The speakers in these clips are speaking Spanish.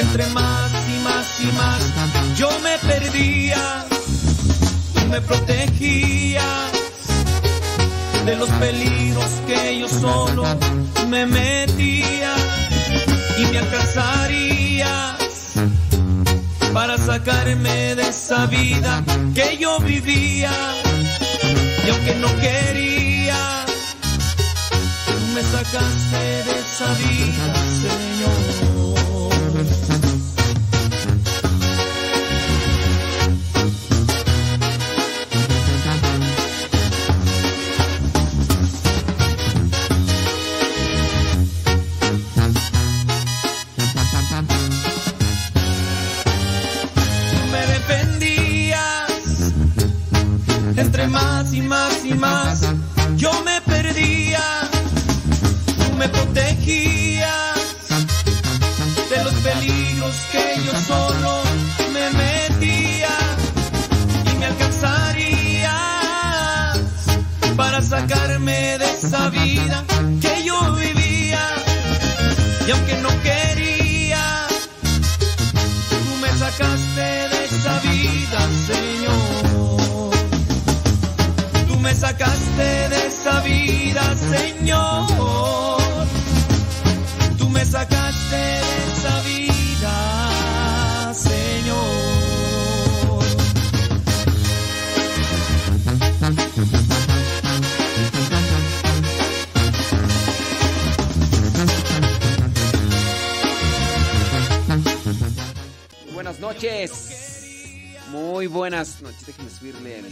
Entre más y más y más yo me perdía, tú me protegías de los peligros que yo solo me metía y me alcanzarías para sacarme de esa vida que yo vivía. Y aunque no quería tú me sacaste de esa vida Señor y más yo me perdía. Tú me protegías de los peligros que yo solo me metía y me alcanzarías para sacarme de esa vida que yo vivía. Y aunque no quería, tú me sacaste de sacaste de esa vida, Señor. Tú me sacaste de esa vida, Señor. Buenas noches. Muy buenas noches. Déjenme subirle el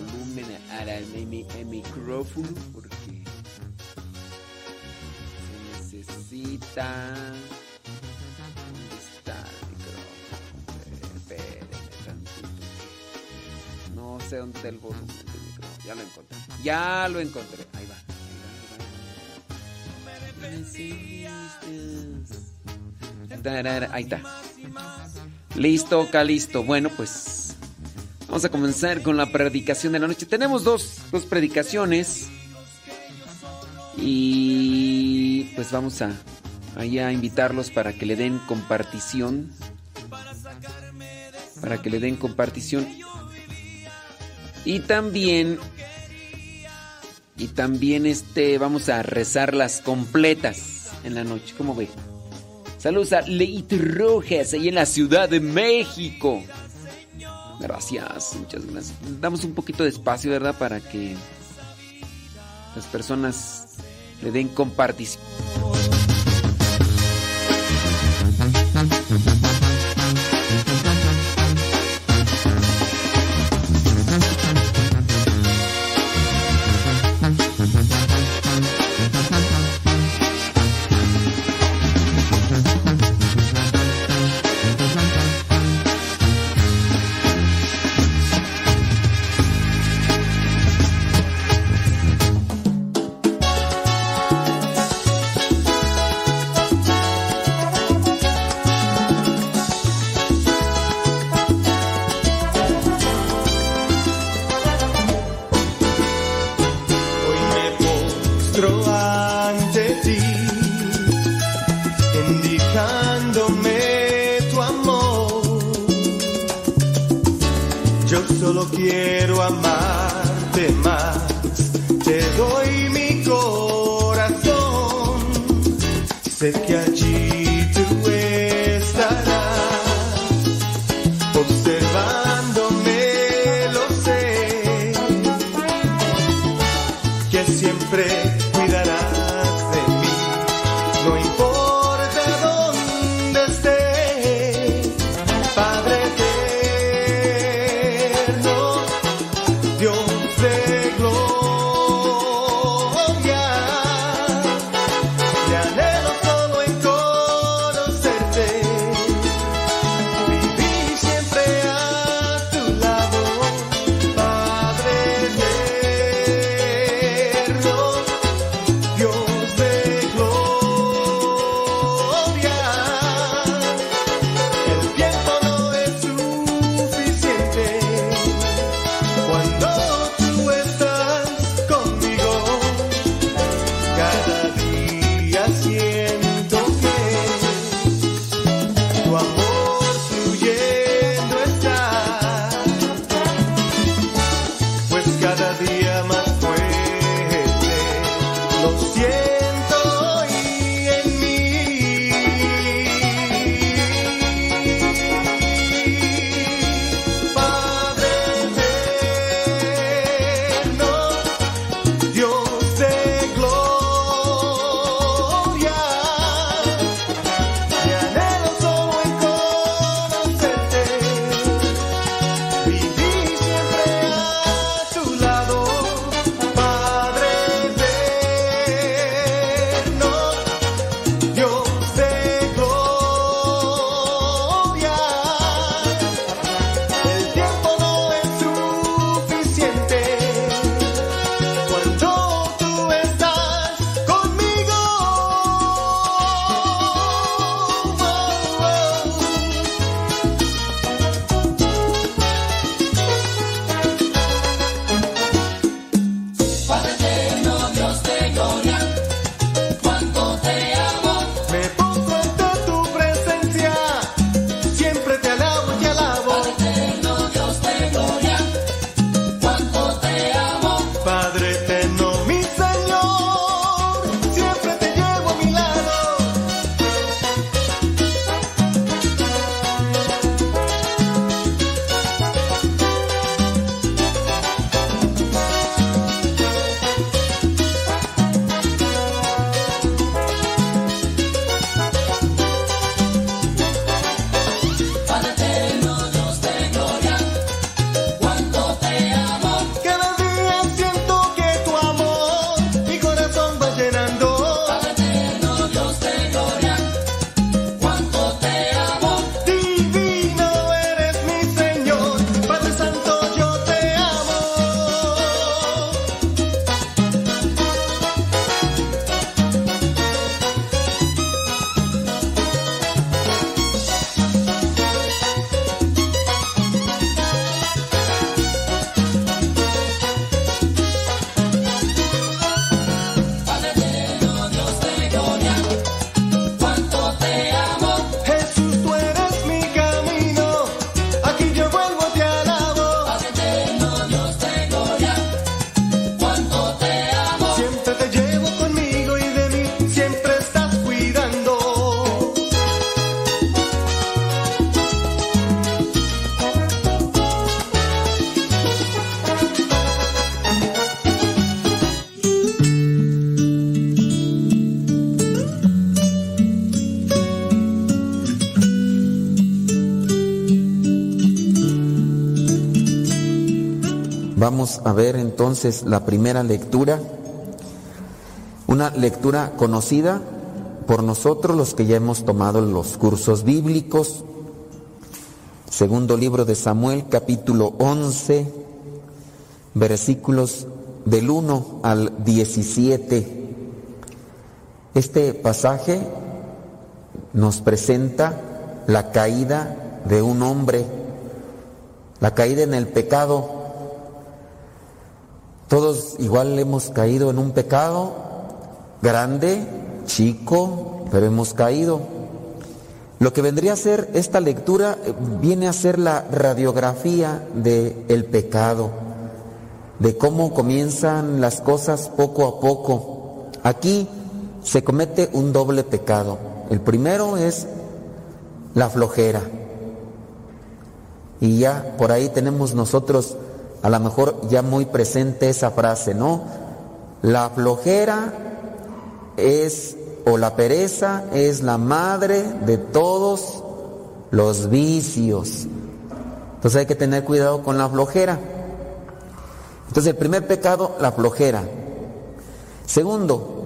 volumen a la- mi, mi- el micrófono porque se necesita. ¿Dónde está el micrófono? Espérenme tantito. No sé dónde está el volumen del micrófono. Ya lo encontré. Ya lo encontré. Ahí va. Ahí está. Listo, listo. Bueno, pues vamos a comenzar con la predicación de la noche. Tenemos dos, dos predicaciones. Y pues vamos a, ahí invitarlos para que le den compartición. Para que le den compartición. Y también. Y también este vamos a rezarlas completas en la noche. ¿Cómo ve? Saludos a Leit Rojas, ahí en la Ciudad de México. Gracias, muchas gracias. Damos un poquito de espacio, ¿verdad? Para que las personas le den compartición. Entonces la primera lectura, una lectura conocida por nosotros los que ya hemos tomado los cursos bíblicos. Segundo libro de Samuel, capítulo 11, versículos del 1 al 17. Este pasaje nos presenta la caída de un hombre, la caída en el pecado. Todos igual hemos caído en un pecado grande, chico, pero hemos caído. Lo que vendría a ser esta lectura eh, viene a ser la radiografía del el pecado, de cómo comienzan las cosas poco a poco. Aquí se comete un doble pecado. El primero es la flojera. Y ya por ahí tenemos nosotros a lo mejor ya muy presente esa frase, ¿no? La flojera es, o la pereza es la madre de todos los vicios. Entonces hay que tener cuidado con la flojera. Entonces el primer pecado, la flojera. Segundo,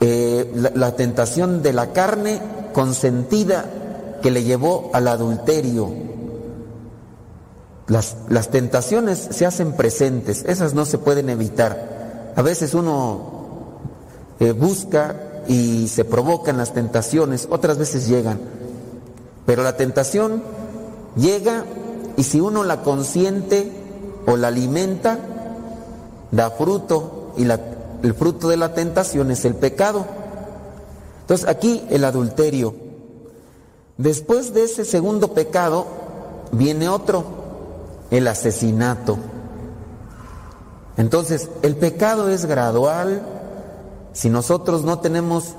eh, la, tentación de la carne consentida que le llevó al adulterio. Las, las, tentaciones se hacen presentes, esas no se pueden evitar. A veces uno eh, busca y se provocan las tentaciones, otras veces llegan. Pero la tentación llega y si uno la consiente o la alimenta, da fruto y la el fruto de la tentación es el pecado. Entonces aquí el adulterio. Después de ese segundo pecado viene otro, el asesinato. Entonces el pecado es gradual. Si nosotros no tenemos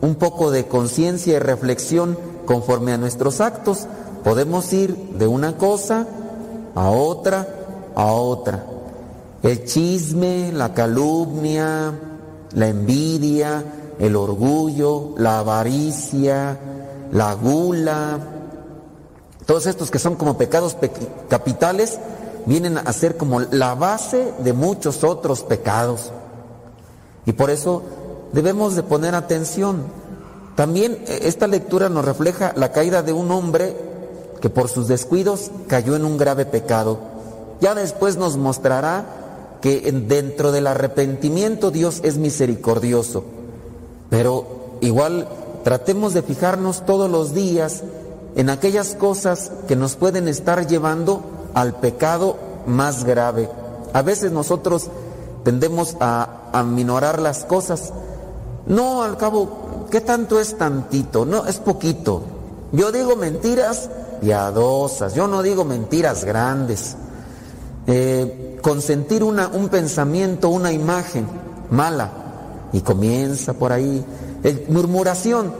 un poco de conciencia y reflexión conforme a nuestros actos, podemos ir de una cosa a otra, a otra. El chisme, la calumnia, la envidia, el orgullo, la avaricia, la gula, todos estos que son como pecados capitales, vienen a ser como la base de muchos otros pecados. Y por eso debemos de poner atención. También eh, esta lectura nos refleja la caída de un hombre que por sus descuidos cayó en un grave pecado. Ya después nos mostrará que dentro del arrepentimiento Dios es misericordioso, pero igual tratemos de fijarnos todos los días en aquellas cosas que nos pueden estar llevando al pecado más grave. A veces nosotros tendemos a aminorar las cosas. No, al cabo, ¿qué tanto es tantito? No, es poquito. Yo digo mentiras piadosas, yo no digo mentiras grandes. Eh, consentir una, un pensamiento, una imagen mala. Y comienza por ahí. El, murmuración.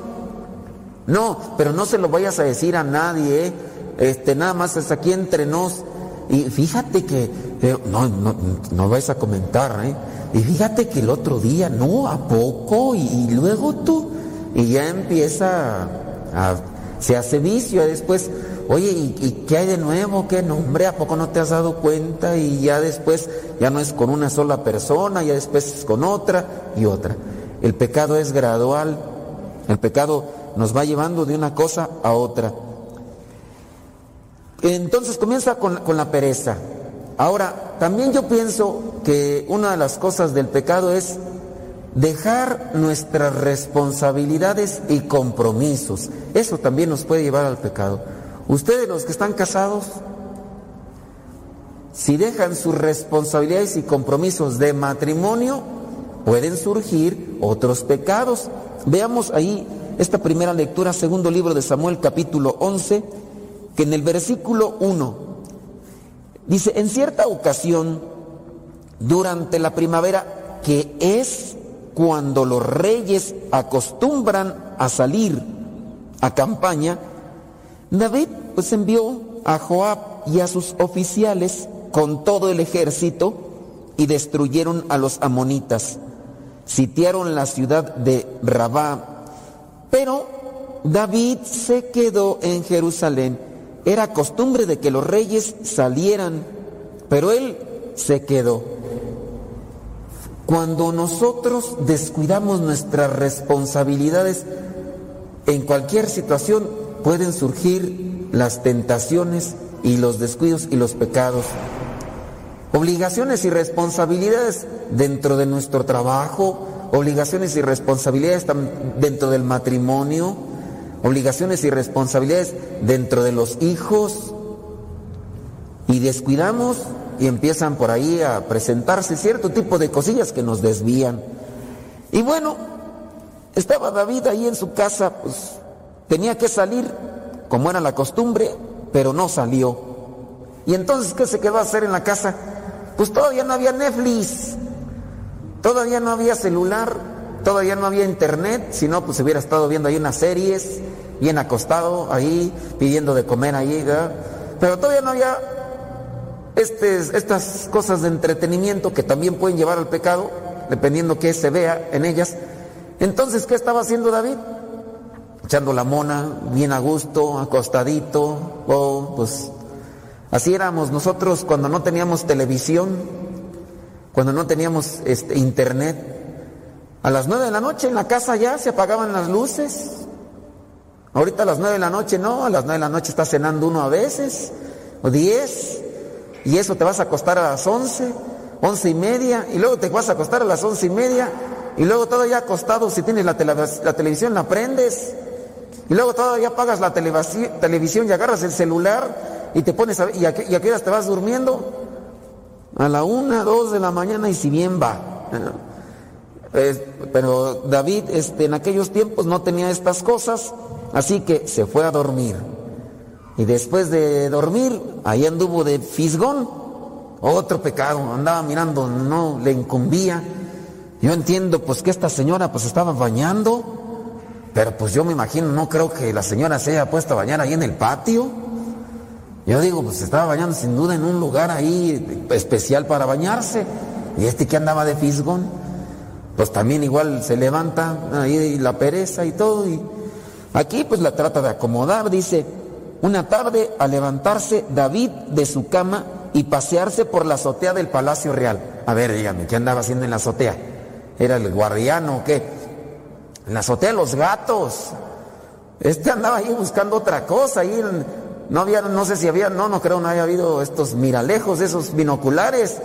No, pero no se lo vayas a decir a nadie, ¿eh? este, nada más es aquí entre nos. Y fíjate que, eh, no, no, no vais a comentar, ¿eh? Y fíjate que el otro día, no, a poco, y, luego tú, y ya empieza a, se hace vicio, después Oye, ¿y, qué hay de nuevo? ¿Qué nombre? ¿A poco no te has dado cuenta? Y ya después ya no es con una sola persona, ya después es con otra y otra. El pecado es gradual, el pecado nos va llevando de una cosa a otra. Entonces comienza con, con la pereza. Ahora, también yo pienso que una de las cosas del pecado es dejar nuestras responsabilidades y compromisos. Eso también nos puede llevar al pecado. Ustedes los que están casados, si dejan sus responsabilidades y compromisos de matrimonio, pueden surgir otros pecados. Veamos ahí esta primera lectura, segundo libro de Samuel, capítulo 11, que en el versículo 1 dice, en cierta ocasión, durante la primavera, que es cuando los reyes acostumbran a salir a campaña, David pues envió a Joab y a sus oficiales con todo el ejército y destruyeron a los amonitas. Sitiaron la ciudad de Rabá. Pero David se quedó en Jerusalén. Era costumbre de que los reyes salieran pero él se quedó. Cuando nosotros descuidamos nuestras responsabilidades, en cualquier situación pueden surgir las tentaciones y los descuidos y los pecados. Obligaciones y responsabilidades dentro de nuestro trabajo, obligaciones y responsabilidades dentro del matrimonio, obligaciones y responsabilidades dentro de los hijos. Y descuidamos y empiezan por ahí a presentarse cierto tipo de cosillas que nos desvían. Y bueno, estaba David ahí en su casa, pues tenía que salir, como era la costumbre, pero no salió. Y entonces, ¿qué se quedó a hacer en la casa? Pues todavía no había Netflix, todavía no había celular, todavía no había internet, si no, pues hubiera estado viendo ahí unas series, bien acostado ahí, pidiendo de comer ahí, pero todavía no había estas cosas de entretenimiento que también pueden llevar al pecado, dependiendo qué se vea en ellas. Entonces, ¿qué estaba haciendo David? Echando la mona, bien a gusto, acostadito, oh, pues así éramos nosotros cuando no teníamos televisión, cuando no teníamos este, internet. A las nueve de la noche en la casa ya se apagaban las luces. Ahorita a las nueve de la noche no, a las nueve de la noche está cenando uno a veces, o diez, y eso te vas a acostar a las once, once y media, y luego te vas a acostar a las once y media, y luego todavía acostado, si tienes la, la televisión, la prendes, y luego todavía apagas la televisión y agarras el celular y te pones a y a, qué horas te vas durmiendo? A la una, dos de la mañana y si bien va. pero David este, en aquellos tiempos no tenía estas cosas, así que se fue a dormir. Y después de dormir, ahí anduvo de fisgón, otro pecado, andaba mirando, no le incumbía. Yo entiendo pues que esta señora pues estaba bañando, pero pues yo me imagino, no creo que la señora se haya puesto a bañar ahí en el patio. Yo digo, pues estaba bañando sin duda en un lugar ahí especial para bañarse. Y este que andaba de fisgón, pues también igual se levanta ahí la pereza y todo. Y aquí pues la trata de acomodar, dice, una tarde, al levantarse David de su cama y pasearse por la azotea del Palacio Real. A ver, dígame, ¿qué andaba haciendo en la azotea? ¿Era el guardiano o qué? En la azotea los gatos. Este andaba ahí buscando otra cosa. Ahí no había, no sé si había, no, no creo, no haya habido estos miralejos, esos binoculares.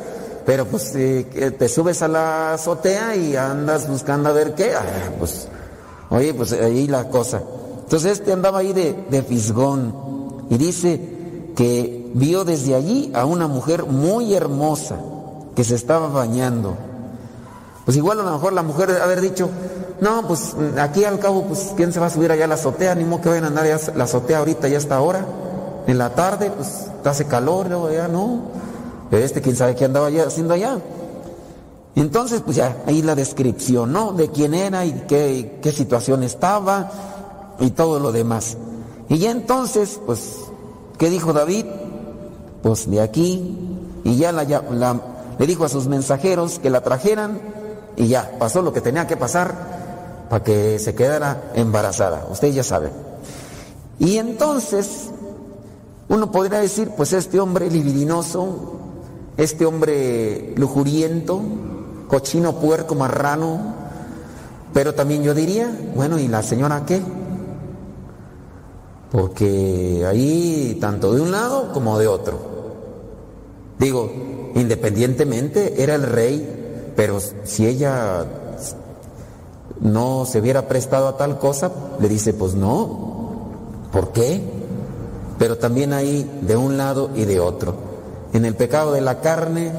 Pero pues eh, te subes a la azotea y andas buscando a ver qué. Ah, pues, oye, pues ahí la cosa. Entonces este andaba ahí de, de fisgón. Y dice que vio desde allí a una mujer muy hermosa que se estaba bañando. Pues igual a lo mejor la mujer haber dicho, no, pues aquí al cabo, pues quién se va a subir allá a la azotea, ni modo que vayan a andar ya la azotea ahorita ya está ahora. En la tarde, pues hace calor, luego ya no. Este quién sabe qué andaba haciendo allá. Entonces, pues ya, ahí la descripción, ¿no? De quién era y qué, qué situación estaba y todo lo demás. Y ya entonces, pues, ¿qué dijo David? Pues de aquí, y ya la, le dijo a sus mensajeros que la trajeran, y ya, pasó lo que tenía que pasar para que se quedara embarazada. Ustedes ya saben. Y entonces, uno podría decir, pues este hombre libidinoso, este hombre lujuriento, cochino, puerco, marrano, pero también yo diría, bueno, ¿y la señora qué? porque ahí tanto de un lado como de otro. Digo, independientemente era el rey, pero si ella no se hubiera prestado a tal cosa, le dice, pues no, ¿por qué? Pero también hay de un lado y de otro. En el pecado de la carne,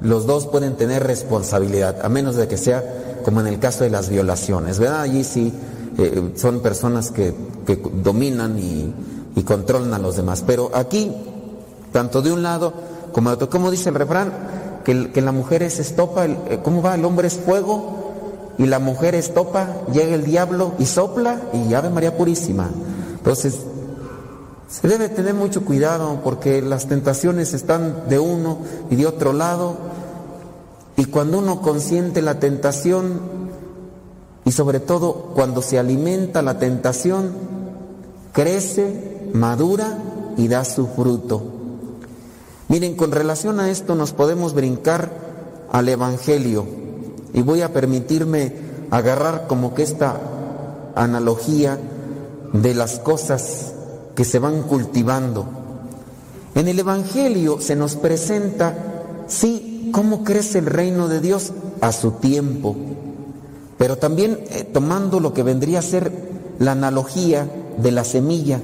los dos pueden tener responsabilidad, a menos de que sea como en el caso de las violaciones, ¿verdad? Allí sí eh, son personas que, dominan y, controlan a los demás. Pero aquí, tanto de un lado como de otro, como dice el refrán, que, que la mujer es estopa, eh, ¿cómo va? El hombre es fuego y la mujer estopa, llega el diablo y sopla y Ave María Purísima. Entonces, se debe tener mucho cuidado porque las tentaciones están de uno y de otro lado. Y cuando uno consiente la tentación, y sobre todo cuando se alimenta la tentación, crece, madura y da su fruto. Miren, con relación a esto nos podemos brincar al Evangelio y voy a permitirme agarrar como que esta analogía de las cosas que se van cultivando. En el Evangelio se nos presenta, sí, cómo crece el reino de Dios a su tiempo, pero también eh, tomando lo que vendría a ser la analogía de la semilla.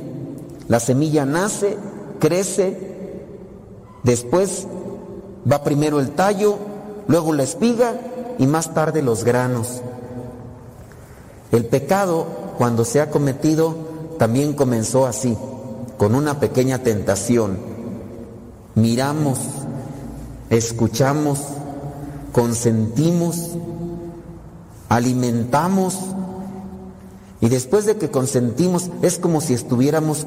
La semilla nace, crece, después va primero el tallo, luego la espiga y más tarde los granos. El pecado, cuando se ha cometido, también comenzó así, con una pequeña tentación. Miramos, escuchamos, consentimos, alimentamos y después de que consentimos es como si estuviéramos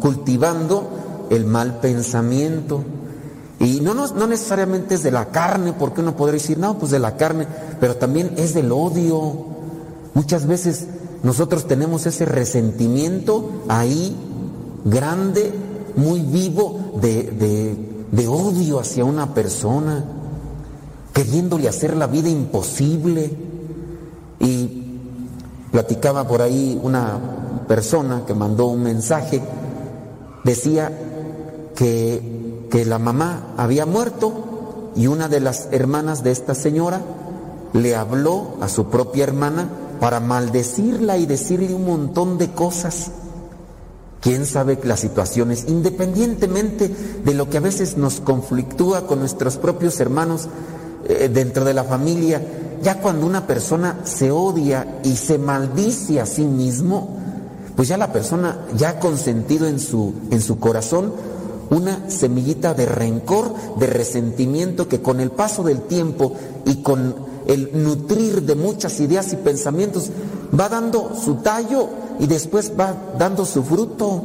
cultivando el mal pensamiento. Y no, no, necesariamente es de la carne, porque uno podría decir, no, pues de la carne, pero también es del odio. Muchas veces nosotros tenemos ese resentimiento ahí grande, muy vivo, de, odio hacia una persona, queriéndole hacer la vida imposible. Y platicaba por ahí una persona que mandó un mensaje, decía que la mamá había muerto y una de las hermanas de esta señora le habló a su propia hermana para maldecirla y decirle un montón de cosas. Quién sabe las situaciones, independientemente de lo que a veces nos conflictúa con nuestros propios hermanos eh, dentro de la familia, ya cuando una persona se odia y se maldice a sí mismo, pues ya la persona ya ha consentido en su, en su corazón una semillita de rencor, de resentimiento que con el paso del tiempo y con el nutrir de muchas ideas y pensamientos, va dando su tallo y después va dando su fruto.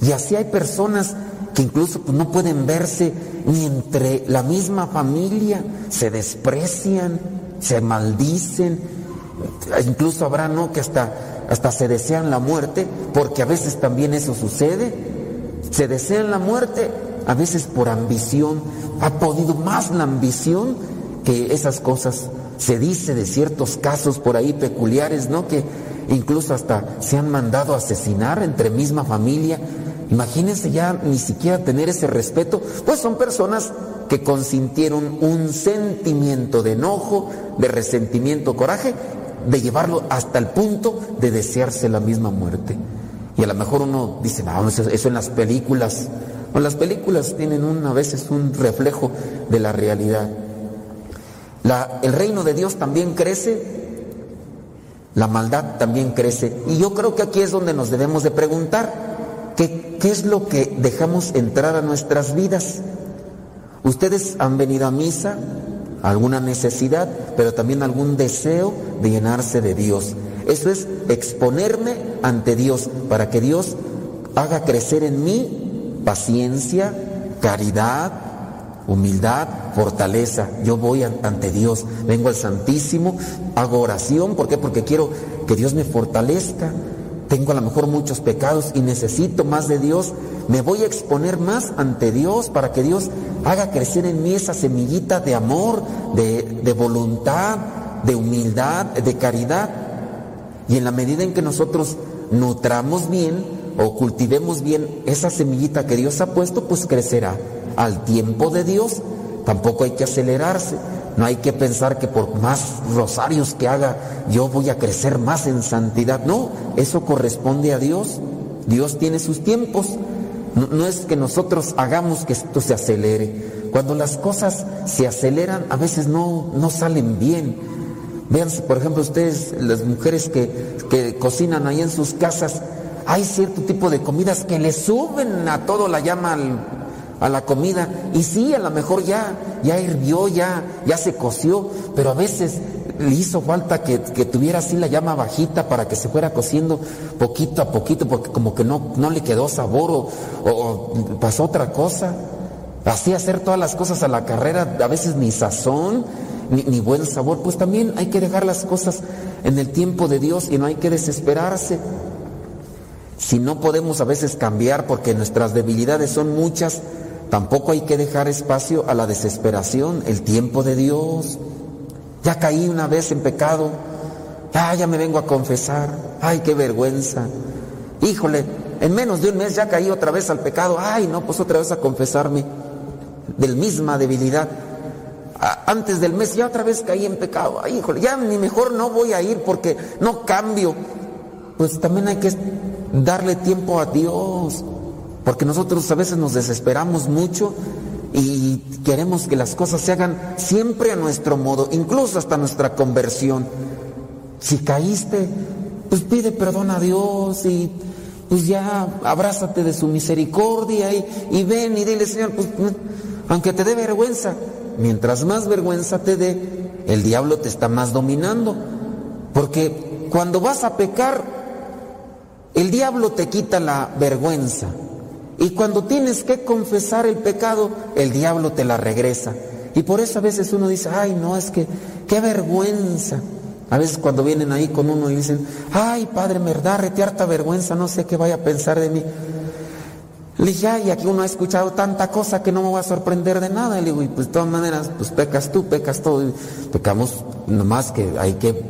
Y así hay personas que incluso pues, no pueden verse ni entre la misma familia, se desprecian, se maldicen, incluso habrá no que hasta, hasta se desean la muerte, porque a veces también eso sucede, se desean la muerte, a veces por ambición, ha podido más la ambición que esas cosas. Se dice de ciertos casos por ahí peculiares, ¿no? Que incluso hasta se han mandado a asesinar entre misma familia. Imagínense ya ni siquiera tener ese respeto, pues son personas que consintieron un sentimiento de enojo, de resentimiento, coraje, de llevarlo hasta el punto de desearse la misma muerte. Y a lo mejor uno dice, no, eso, en las películas. O las películas tienen un, a veces un reflejo de la realidad el reino de Dios también crece, la maldad también crece. Y yo creo que aquí es donde nos debemos de preguntar, ¿qué, qué es lo que dejamos entrar a nuestras vidas? Ustedes han venido a misa, alguna necesidad, pero también algún deseo de llenarse de Dios. Eso es exponerme ante Dios para que Dios haga crecer en mí paciencia, caridad, humildad, fortaleza. Yo voy ante Dios, vengo al Santísimo, hago oración, ¿por qué? Porque quiero que Dios me fortalezca. Tengo a lo mejor muchos pecados y necesito más de Dios. Me voy a exponer más ante Dios para que Dios haga crecer en mí esa semillita de amor, de, de voluntad, de humildad, de caridad. Y en la medida en que nosotros nutramos bien o cultivemos bien esa semillita que Dios ha puesto, pues crecerá al tiempo de Dios. Tampoco hay que acelerarse. No hay que pensar que por más rosarios que haga yo voy a crecer más en santidad. No, eso corresponde a Dios. Dios tiene sus tiempos. No, es que nosotros hagamos que esto se acelere. Cuando las cosas se aceleran, a veces no, no salen bien. Vean, por ejemplo, ustedes, las mujeres que, que cocinan ahí en sus casas, hay cierto tipo de comidas que le suben a todo la llama al, a la comida. Y sí, a lo mejor ya, ya hirvió, ya, ya se coció, pero a veces le hizo falta que, tuviera así la llama bajita para que se fuera cociendo poquito a poquito, porque como que no, no le quedó sabor o, pasó otra cosa. Así hacer todas las cosas a la carrera, a veces ni sazón, ni buen sabor. Pues también hay que dejar las cosas en el tiempo de Dios y no hay que desesperarse. Si no podemos a veces cambiar porque nuestras debilidades son muchas, tampoco hay que dejar espacio a la desesperación, el tiempo de Dios. Ya caí una vez en pecado, ah, ya me vengo a confesar, ay, qué vergüenza. Híjole, en menos de un mes ya caí otra vez al pecado, ay, no, pues otra vez a confesarme del misma debilidad. Antes del mes ya otra vez caí en pecado, ay, híjole, ya ni mejor no voy a ir porque no cambio. Pues también hay que darle tiempo a Dios. Porque nosotros a veces nos desesperamos mucho y queremos que las cosas se hagan siempre a nuestro modo, incluso hasta nuestra conversión. Si caíste, pues pide perdón a Dios y pues ya abrázate de su misericordia y, ven y dile, Señor, pues aunque te dé vergüenza, mientras más vergüenza te dé, el diablo te está más dominando. Porque cuando vas a pecar, el diablo te quita la vergüenza. Y cuando tienes que confesar el pecado, el diablo te la regresa. Y por eso a veces uno dice, ay, no, es que, qué vergüenza. A veces cuando vienen ahí con uno y dicen, ay, padre, me da harta vergüenza, no sé qué vaya a pensar de mí. Le dije, ay, aquí uno ha escuchado tanta cosa que no me va a sorprender de nada. le digo, y pues de todas maneras, pues pecas tú, pecas todo. pecamos nomás que hay que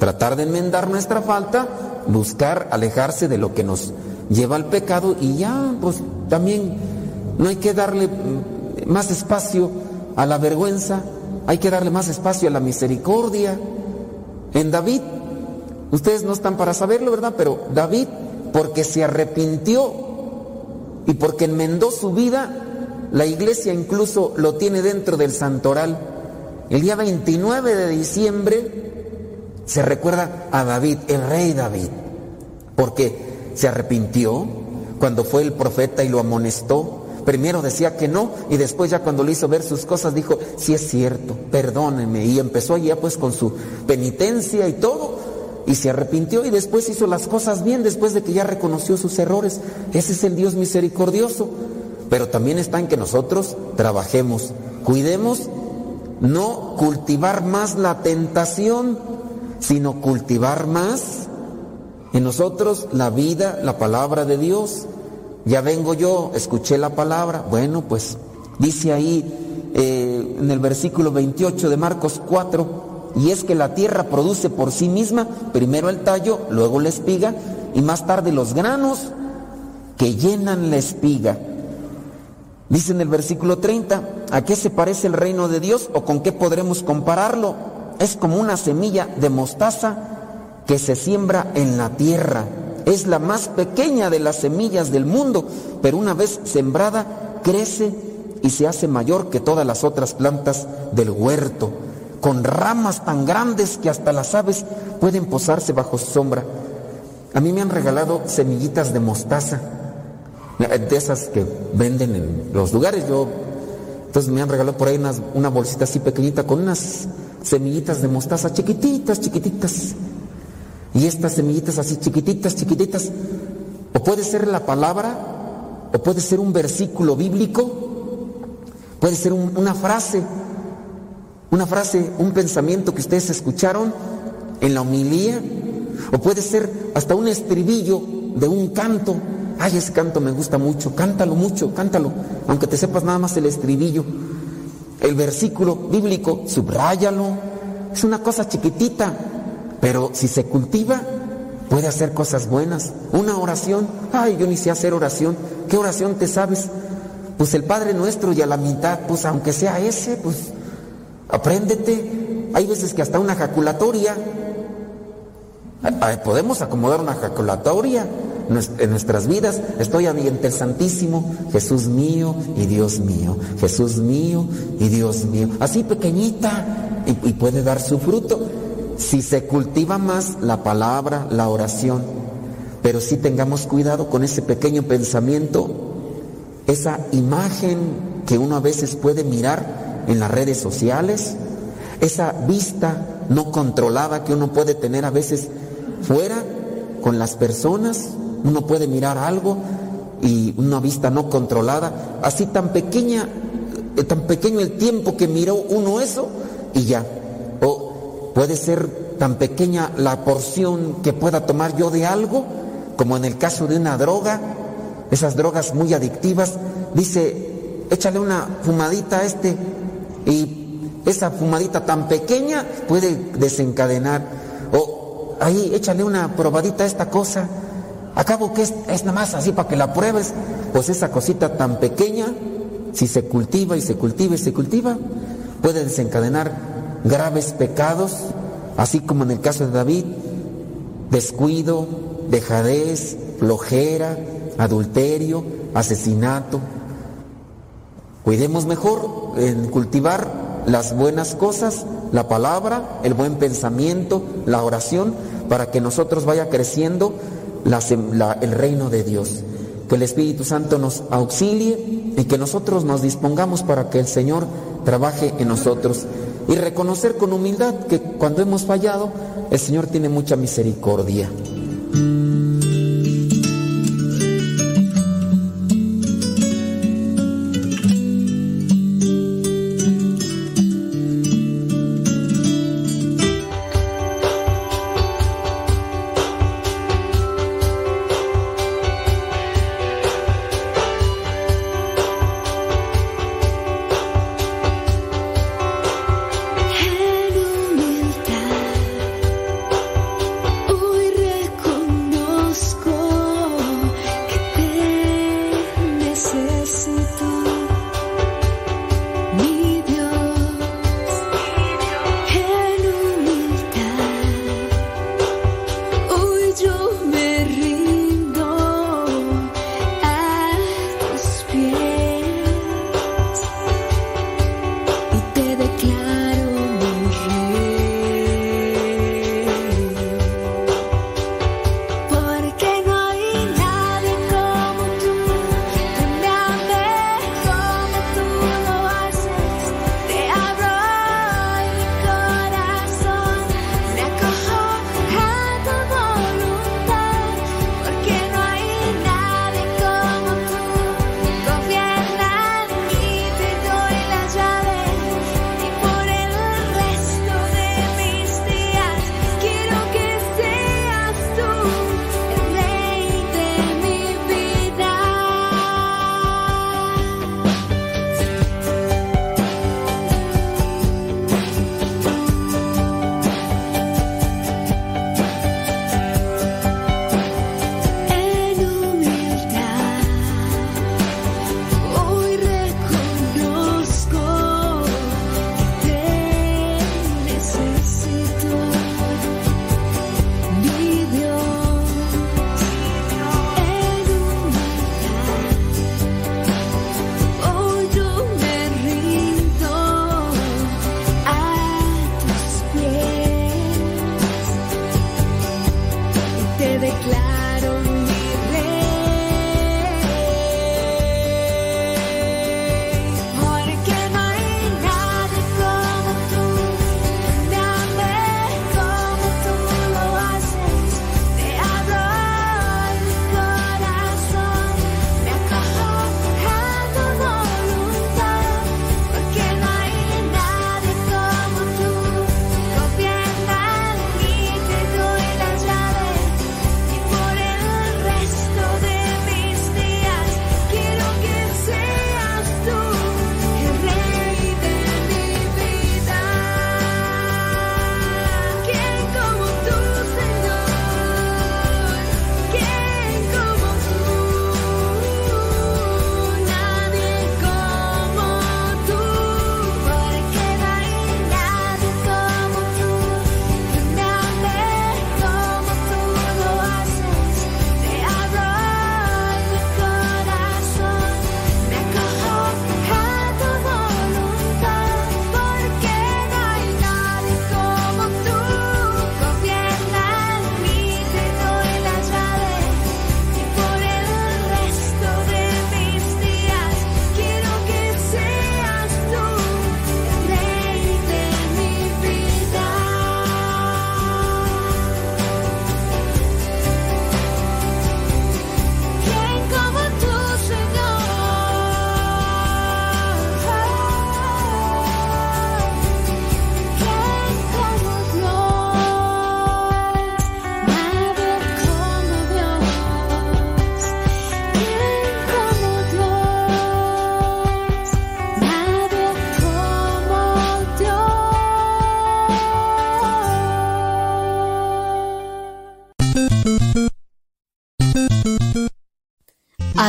tratar de enmendar nuestra falta, buscar alejarse de lo que nos lleva al pecado y ya, pues también no hay que darle más espacio a la vergüenza, hay que darle más espacio a la misericordia. En David, ustedes no están para saberlo, ¿verdad? Pero David, porque se arrepintió y porque enmendó su vida, la iglesia incluso lo tiene dentro del santoral. El día 29 de diciembre se recuerda a David, el rey David, porque se arrepintió cuando fue el profeta y lo amonestó. Primero decía que no y después ya cuando le hizo ver sus cosas dijo, sí es cierto, perdónenme. Y empezó ya pues con su penitencia y todo y se arrepintió y después hizo las cosas bien después de que ya reconoció sus errores. Ese es el Dios misericordioso. Pero también está en que nosotros trabajemos, cuidemos no cultivar más la tentación, sino cultivar más en nosotros la vida, la palabra de Dios. Ya vengo yo, escuché la palabra. Bueno, pues dice ahí eh, en el versículo 28 de Marcos 4, y es que la tierra produce por sí misma primero el tallo, luego la espiga y más tarde los granos que llenan la espiga. Dice en el versículo 30, ¿a qué se parece el reino de Dios o con qué podremos compararlo? Es como una semilla de mostaza que se siembra en la tierra. Es la más pequeña de las semillas del mundo, pero una vez sembrada crece y se hace mayor que todas las otras plantas del huerto, con ramas tan grandes que hasta las aves pueden posarse bajo su sombra. A mí me han regalado semillitas de mostaza, de esas que venden en los lugares. Yo, entonces me han regalado por ahí una bolsita así pequeñita con unas semillitas de mostaza chiquititas, chiquititas. Y estas semillitas así chiquititas, chiquititas, o puede ser la palabra, o puede ser un versículo bíblico, puede ser una frase, una frase, un pensamiento que ustedes escucharon en la homilía, o puede ser hasta un estribillo de un canto. Ay, ese canto me gusta mucho, cántalo mucho, cántalo, aunque te sepas nada más el estribillo. El versículo bíblico, subráyalo. Es una cosa chiquitita, pero si se cultiva, puede hacer cosas buenas. Una oración, ay, yo ni sé hacer oración. ¿Qué oración te sabes? Pues el Padre Nuestro y a la mitad, pues aunque sea ese, pues apréndete. Hay veces que hasta una jaculatoria. Podemos acomodar una jaculatoria en nuestras vidas. Estoy ante el Santísimo, Jesús mío y Dios mío, Jesús mío y Dios mío. Así pequeñita y, y puede dar su fruto si se cultiva más la palabra, la oración, pero si tengamos cuidado con ese pequeño pensamiento, esa imagen que uno a veces puede mirar en las redes sociales, esa vista no controlada que uno puede tener a veces fuera con las personas, uno puede mirar algo y una vista no controlada, así tan pequeña, eh, tan pequeño el tiempo que miró uno eso y ya, Puede ser tan pequeña la porción que pueda tomar yo de algo, como en el caso de una droga, esas drogas muy adictivas. Dice échale una fumadita a este y esa fumadita tan pequeña puede desencadenar. O ahí échale una probadita a esta cosa. Acabo que es, es nada más así para que la pruebes. Pues esa cosita tan pequeña, si se cultiva y se cultiva y se cultiva, puede desencadenar graves pecados, así como en el caso de David, descuido, dejadez, flojera, adulterio, asesinato. Cuidemos mejor en cultivar las buenas cosas, la palabra, el buen pensamiento, la oración, para que nosotros vaya creciendo el reino de Dios. Que el Espíritu Santo nos auxilie y que nosotros nos dispongamos para que el Señor trabaje en nosotros y reconocer con humildad que cuando hemos fallado, el Señor tiene mucha misericordia.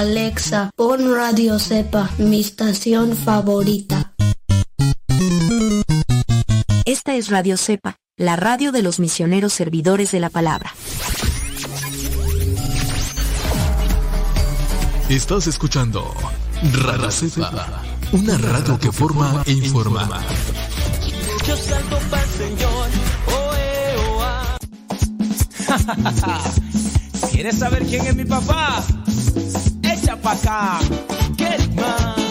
Alexa, pon Radio Cepa, mi estación favorita. Esta es Radio Cepa, la radio de los misioneros servidores de la palabra. Estás escuchando Radio Cepa, una radio que forma e informa. Yo salto para Señor. ¿Quieres saber quién es mi papá? Echa pa' acá, get man.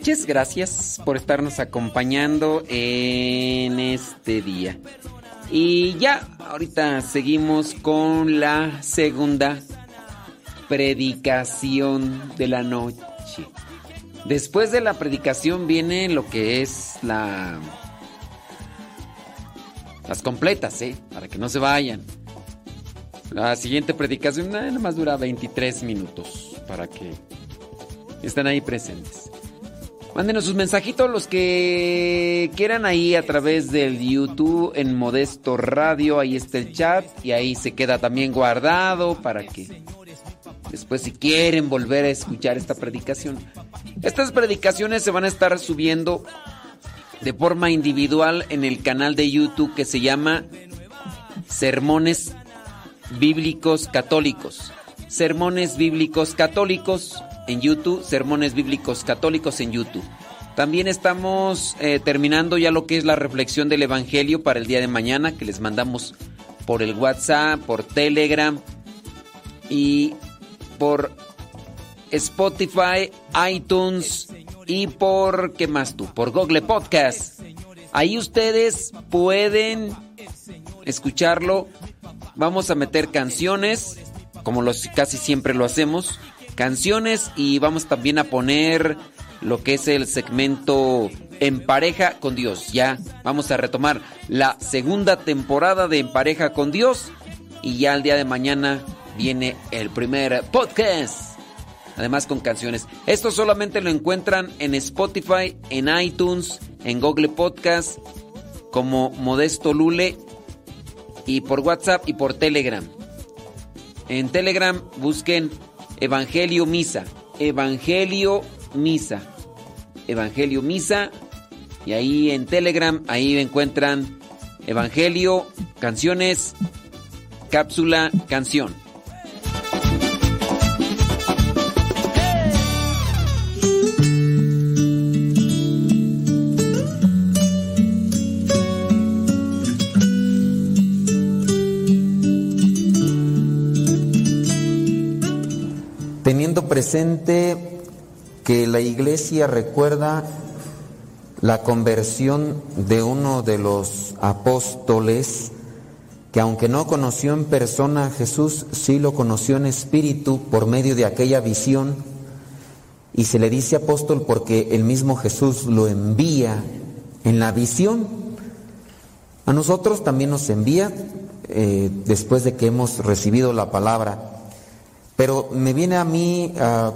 Noches, gracias por estarnos acompañando en este día. Y ya, ahorita seguimos con la segunda predicación de la noche. Después de la predicación viene lo que es la... Las completas, ¿eh? Para que no se vayan. La siguiente predicación nada más dura 23 minutos para que estén ahí presentes. Mándenos sus mensajitos los que quieran ahí a través del YouTube en Modesto Radio. Ahí está el chat y ahí se queda también guardado para que después si quieren volver a escuchar esta predicación. Estas predicaciones se van a estar subiendo de forma individual en el canal de YouTube que se llama Sermones Bíblicos Católicos. Sermones Bíblicos Católicos en YouTube, Sermones Bíblicos Católicos en YouTube. También estamos eh, terminando ya lo que es la reflexión del Evangelio para el día de mañana, que les mandamos por el WhatsApp, por Telegram y por Spotify, iTunes y por, ¿qué más tú? Por Google Podcast. Ahí ustedes pueden escucharlo. Vamos a meter canciones, como los, casi siempre lo hacemos. Canciones y vamos también a poner lo que es el segmento En pareja con Dios. Ya vamos a retomar la segunda temporada de En pareja con Dios. Y ya el día de mañana viene el primer podcast además con canciones. Esto solamente lo encuentran en Spotify, en iTunes, en Google Podcast, como Modesto Lule, y por WhatsApp y por Telegram. En Telegram busquen Evangelio Misa, Evangelio Misa, Evangelio Misa, y ahí en Telegram, ahí encuentran Evangelio, canciones, cápsula, canción. Presente que la iglesia recuerda la conversión de uno de los apóstoles que aunque no conoció en persona a Jesús, sí lo conoció en espíritu por medio de aquella visión. Y se le dice apóstol porque el mismo Jesús lo envía en la visión. A nosotros también nos envía eh, después de que hemos recibido la palabra. Pero me viene a mí a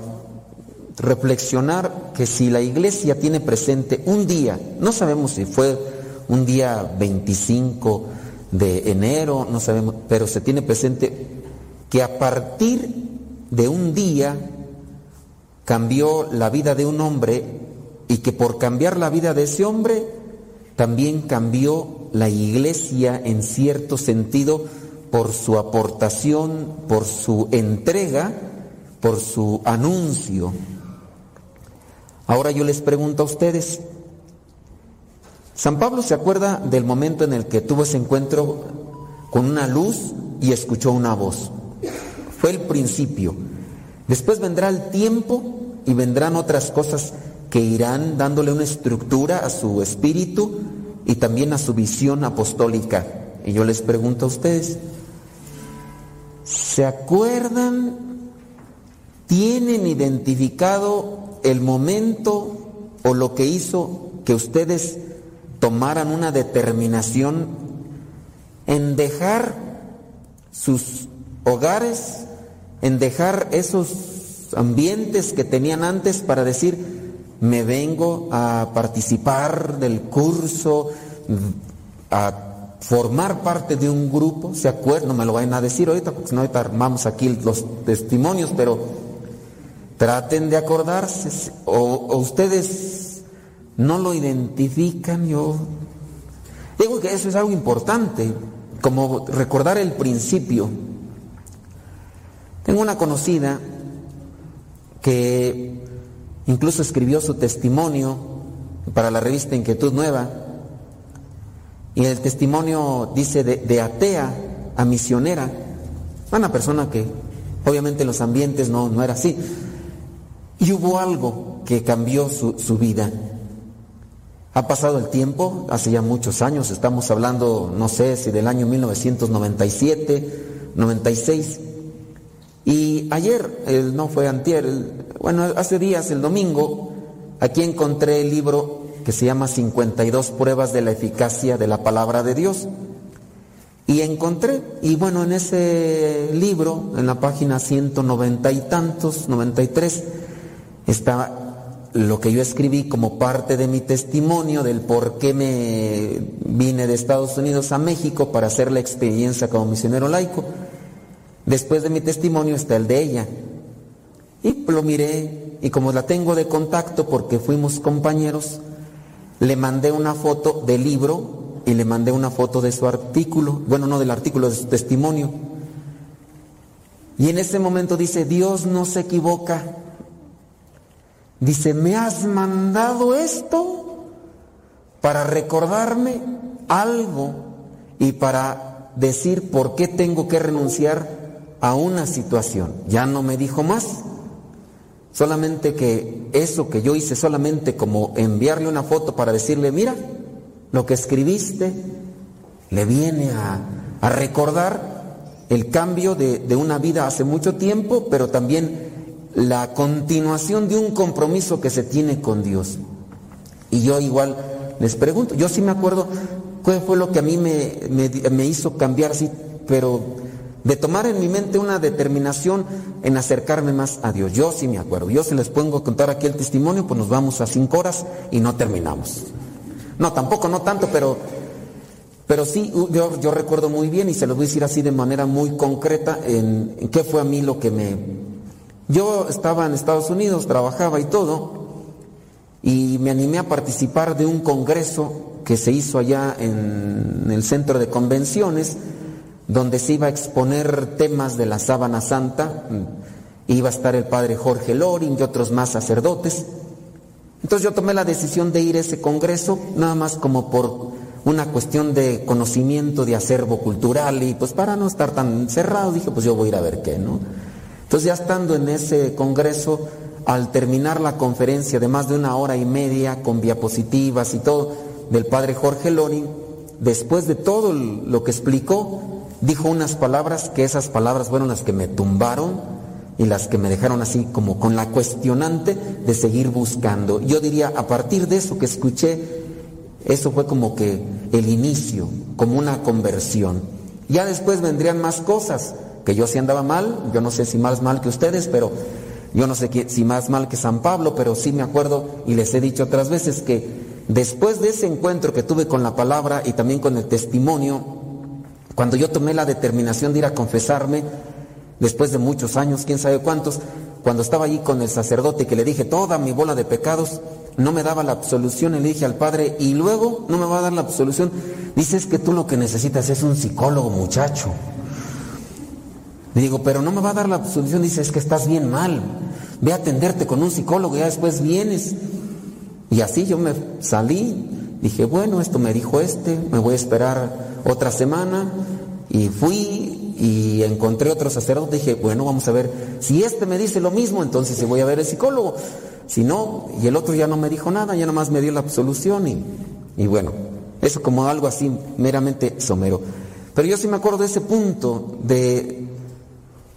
reflexionar que si la iglesia tiene presente un día, no sabemos si fue un día 25 de enero, no sabemos, pero se tiene presente que a partir de un día cambió la vida de un hombre y que por cambiar la vida de ese hombre también cambió la iglesia en cierto sentido por su aportación, por su entrega, por su anuncio. Ahora yo les pregunto a ustedes, San Pablo se acuerda del momento en el que tuvo ese encuentro con una luz y escuchó una voz. Fue el principio. Después vendrá el tiempo y vendrán otras cosas que irán dándole una estructura a su espíritu y también a su visión apostólica. Y yo les pregunto a ustedes, ¿se acuerdan? ¿Tienen identificado el momento o lo que hizo que ustedes tomaran una determinación en dejar sus hogares, en dejar esos ambientes que tenían antes para decir, me vengo a participar del curso, a formar parte de un grupo, ¿se acuerdan? No me lo vayan a decir ahorita, porque si no ahorita armamos aquí los testimonios, pero traten de acordarse, o, o ustedes no lo identifican, yo digo que eso es algo importante, como recordar el principio. Tengo una conocida que incluso escribió su testimonio para la revista Inquietud Nueva, y el testimonio dice de, atea a misionera, una persona que obviamente en los ambientes no, no era así, y hubo algo que cambió su, su vida. Ha pasado el tiempo, hace ya muchos años, estamos hablando, no sé si del año 1997, 96. Y ayer, no fue antier, bueno, hace días, el domingo, aquí encontré el libro que se llama 52 pruebas de la eficacia de la palabra de Dios. Y encontré, y bueno, en ese libro, en la página 190 y tantos, 93, está lo que yo escribí como parte de mi testimonio del por qué me vine de Estados Unidos a México para hacer la experiencia como misionero laico. Después de mi testimonio está el de ella. Y lo miré y como la tengo de contacto porque fuimos compañeros, le mandé una foto del libro y le mandé una foto de su artículo, bueno, no del artículo, de su testimonio. Y en ese momento dice, Dios no se equivoca, Dice, ¿me has mandado esto para recordarme algo y para decir por qué tengo que renunciar a una situación? Ya no me dijo más. Solamente que eso que yo hice, solamente como enviarle una foto para decirle, mira, lo que escribiste le viene a, a recordar el cambio de, de una vida hace mucho tiempo, pero también la continuación de un compromiso que se tiene con Dios. Y yo igual les pregunto, yo sí me acuerdo cuál fue lo que a mí me, me, hizo cambiar así, pero de tomar en mi mente una determinación en acercarme más a Dios. Yo sí me acuerdo. Yo se les pongo a contar aquí el testimonio, pues nos vamos a cinco horas y no terminamos. No, tampoco, no tanto, pero, pero sí, yo, yo recuerdo muy bien y se los voy a decir así de manera muy concreta en qué fue a mí lo que me... Yo estaba en Estados Unidos, trabajaba y todo, y me animé a participar de un congreso que se hizo allá en el centro de convenciones, donde se iba a exponer temas de la sábana santa, iba a estar el padre Jorge Loring y otros más sacerdotes. Entonces yo tomé la decisión de ir a ese congreso, nada más como por una cuestión de conocimiento, de acervo cultural, y pues para no estar tan cerrado, dije, pues yo voy a ir a ver qué, ¿no? Entonces ya estando en ese congreso, al terminar la conferencia de más de una hora y media con diapositivas y todo del padre Jorge Loring, después de todo lo que explicó, dijo unas palabras que esas palabras fueron las que me tumbaron y las que me dejaron así como con la cuestionante de seguir buscando. Yo diría, a partir de eso que escuché, eso fue como que el inicio, como una conversión. Ya después vendrían más cosas, que yo sí andaba mal, yo no sé si más mal que ustedes, pero yo no sé si más mal que San Pablo, pero sí me acuerdo y les he dicho otras veces que después de ese encuentro que tuve con la palabra y también con el testimonio, cuando yo tomé la determinación de ir a confesarme, después de muchos años, quién sabe cuántos, cuando estaba allí con el sacerdote que le dije toda mi bola de pecados, no me daba la absolución le dije al padre, y luego no me va a dar la absolución. Dices que tú lo que necesitas es un psicólogo, muchacho. Le digo, pero no me va a dar la absolución. Dice, es que estás bien mal. Ve a atenderte con un psicólogo ya después vienes. Y así yo me salí. Dije, bueno, esto me dijo este, me voy a esperar otra semana. Y fui y encontré otro sacerdote. Dije, bueno, vamos a ver, si este me dice lo mismo, entonces sí voy a ver el psicólogo. Si no, y el otro ya no me dijo nada, ya nomás me dio la absolución. Y, y bueno, eso como algo así meramente somero. Pero yo sí me acuerdo de ese punto de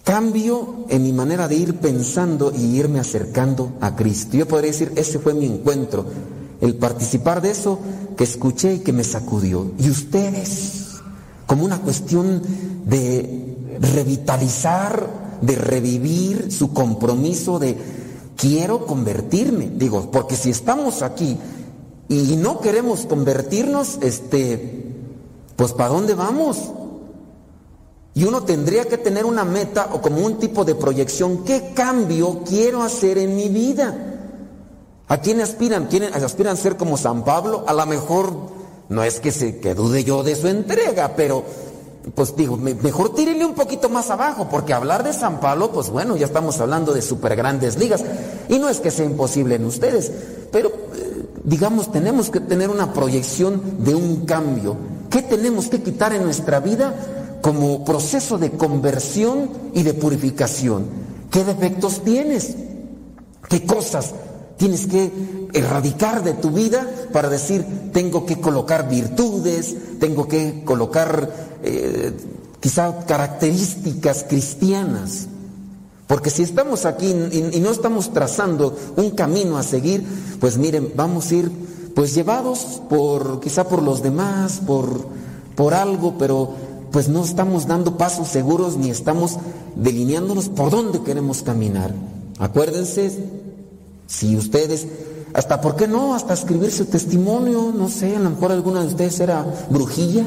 cambio en mi manera de ir pensando y irme acercando a Cristo. Yo podría decir, ese fue mi encuentro, el participar de eso que escuché y que me sacudió. Y ustedes, como una cuestión de revitalizar, de revivir su compromiso de quiero convertirme. Digo, porque si estamos aquí y no queremos convertirnos, este, pues ¿para dónde vamos? Y uno tendría que tener una meta o como un tipo de proyección. ¿Qué cambio quiero hacer en mi vida? ¿A quién aspiran? ¿Quieren, aspiran a ser como San Pablo? A lo mejor no es que, se, dude yo de su entrega, pero pues digo, mejor tírenle un poquito más abajo, porque hablar de San Pablo, pues bueno, ya estamos hablando de super grandes ligas. Y no es que sea imposible en ustedes, pero eh, digamos, tenemos que tener una proyección de un cambio. ¿Qué tenemos que quitar en nuestra vida? como proceso de conversión y de purificación. ¿Qué defectos tienes? ¿Qué cosas tienes que erradicar de tu vida para decir, tengo que colocar virtudes, tengo que colocar eh, quizá características cristianas? Porque si estamos aquí y, y, no estamos trazando un camino a seguir, pues miren, vamos a ir pues llevados por quizá por los demás, por, por algo, pero pues no estamos dando pasos seguros ni estamos delineándonos por dónde queremos caminar. Acuérdense, si ustedes, hasta por qué no, hasta escribir su testimonio, no sé, a lo mejor alguna de ustedes era brujilla,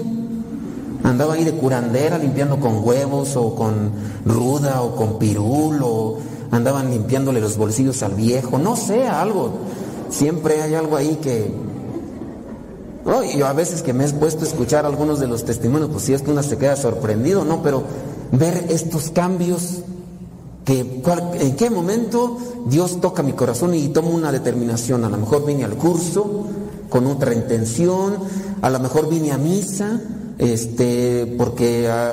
andaba ahí de curandera limpiando con huevos o con ruda o con pirul o andaban limpiándole los bolsillos al viejo, no sé, algo. Siempre hay algo ahí que, yo a veces que me he puesto a escuchar algunos de los testimonios, pues si es que uno se queda sorprendido, ¿no? Pero ver estos cambios, en qué momento Dios toca mi corazón y tomo una determinación. A lo mejor vine al curso con otra intención, a lo mejor vine a misa, este, porque ah,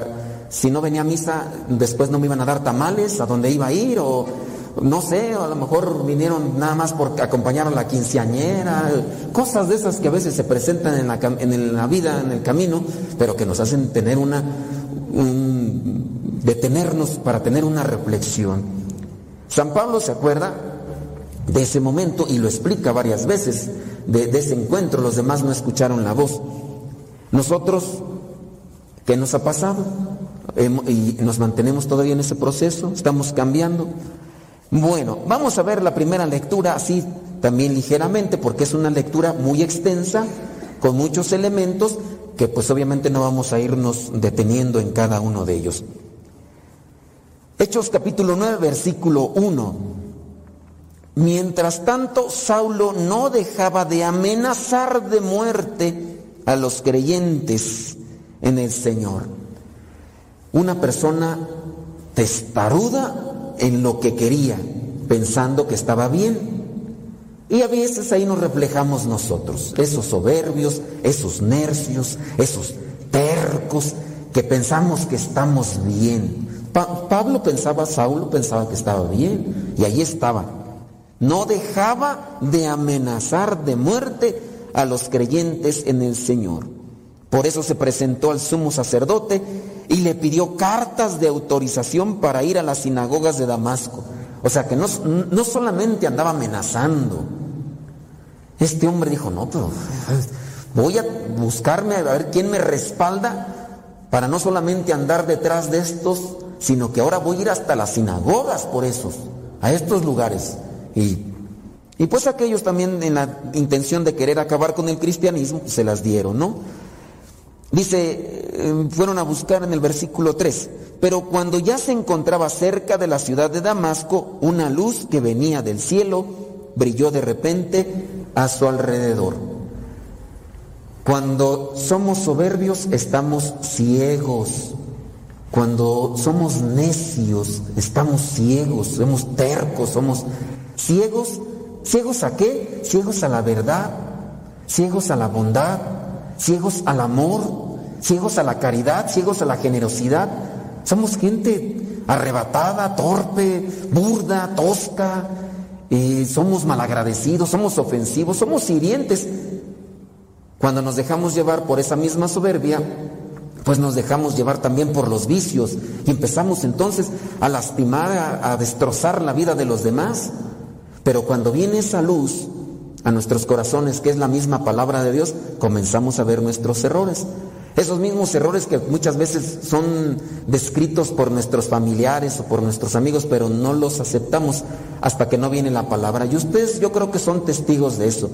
si no venía a misa, después no me iban a dar tamales a dónde iba a ir, o no sé, a lo mejor vinieron nada más porque acompañaron a la quinceañera, cosas de esas que a veces se presentan en la vida, en el camino, pero que nos hacen tener una, detenernos para tener una reflexión. San Pablo se acuerda de ese momento y lo explica varias veces, de, de ese encuentro, los demás no escucharon la voz. Nosotros, ¿qué nos ha pasado? Y nos mantenemos todavía en ese proceso, estamos cambiando. Bueno, vamos a ver la primera lectura así también ligeramente, porque es una lectura muy extensa, con muchos elementos que pues obviamente no vamos a irnos deteniendo en cada uno de ellos. Hechos capítulo 9, versículo 1. Mientras tanto, Saulo no dejaba de amenazar de muerte a los creyentes en el Señor. Una persona testaruda en lo que quería, pensando que estaba bien. Y a veces ahí nos reflejamos nosotros, esos soberbios, esos nercios, esos tercos, que pensamos que estamos bien. Pa- Pablo pensaba, Saulo pensaba que estaba bien, y ahí estaba. No dejaba de amenazar de muerte a los creyentes en el Señor. Por eso se presentó al sumo sacerdote y le pidió cartas de autorización para ir a las sinagogas de Damasco. O sea que no, no solamente andaba amenazando. Este hombre dijo, no, pero voy a buscarme a ver quién me respalda para no solamente andar detrás de estos, sino que ahora voy a ir hasta las sinagogas por esos, a estos lugares. Y, y pues aquellos también en la intención de querer acabar con el cristianismo, se las dieron, ¿no? Dice, eh, fueron a buscar en el versículo 3, pero cuando ya se encontraba cerca de la ciudad de Damasco, una luz que venía del cielo brilló de repente a su alrededor. Cuando somos soberbios estamos ciegos. Cuando somos necios estamos ciegos, somos tercos, somos ciegos. ¿Ciegos a qué? Ciegos a la verdad, ciegos a la bondad, ciegos al amor, ciegos a la caridad, ciegos a la generosidad. Somos gente arrebatada, torpe, burda, tosca, somos malagradecidos, somos ofensivos, somos hirientes. Cuando nos dejamos llevar por esa misma soberbia, pues nos dejamos llevar también por los vicios y empezamos entonces a lastimar, a, a destrozar la vida de los demás. Pero cuando viene esa luz a nuestros corazones, que es la misma palabra de Dios, comenzamos a ver nuestros errores. Esos mismos errores que muchas veces son descritos por nuestros familiares o por nuestros amigos, pero no los aceptamos hasta que no viene la palabra. Y ustedes yo creo que son testigos de eso.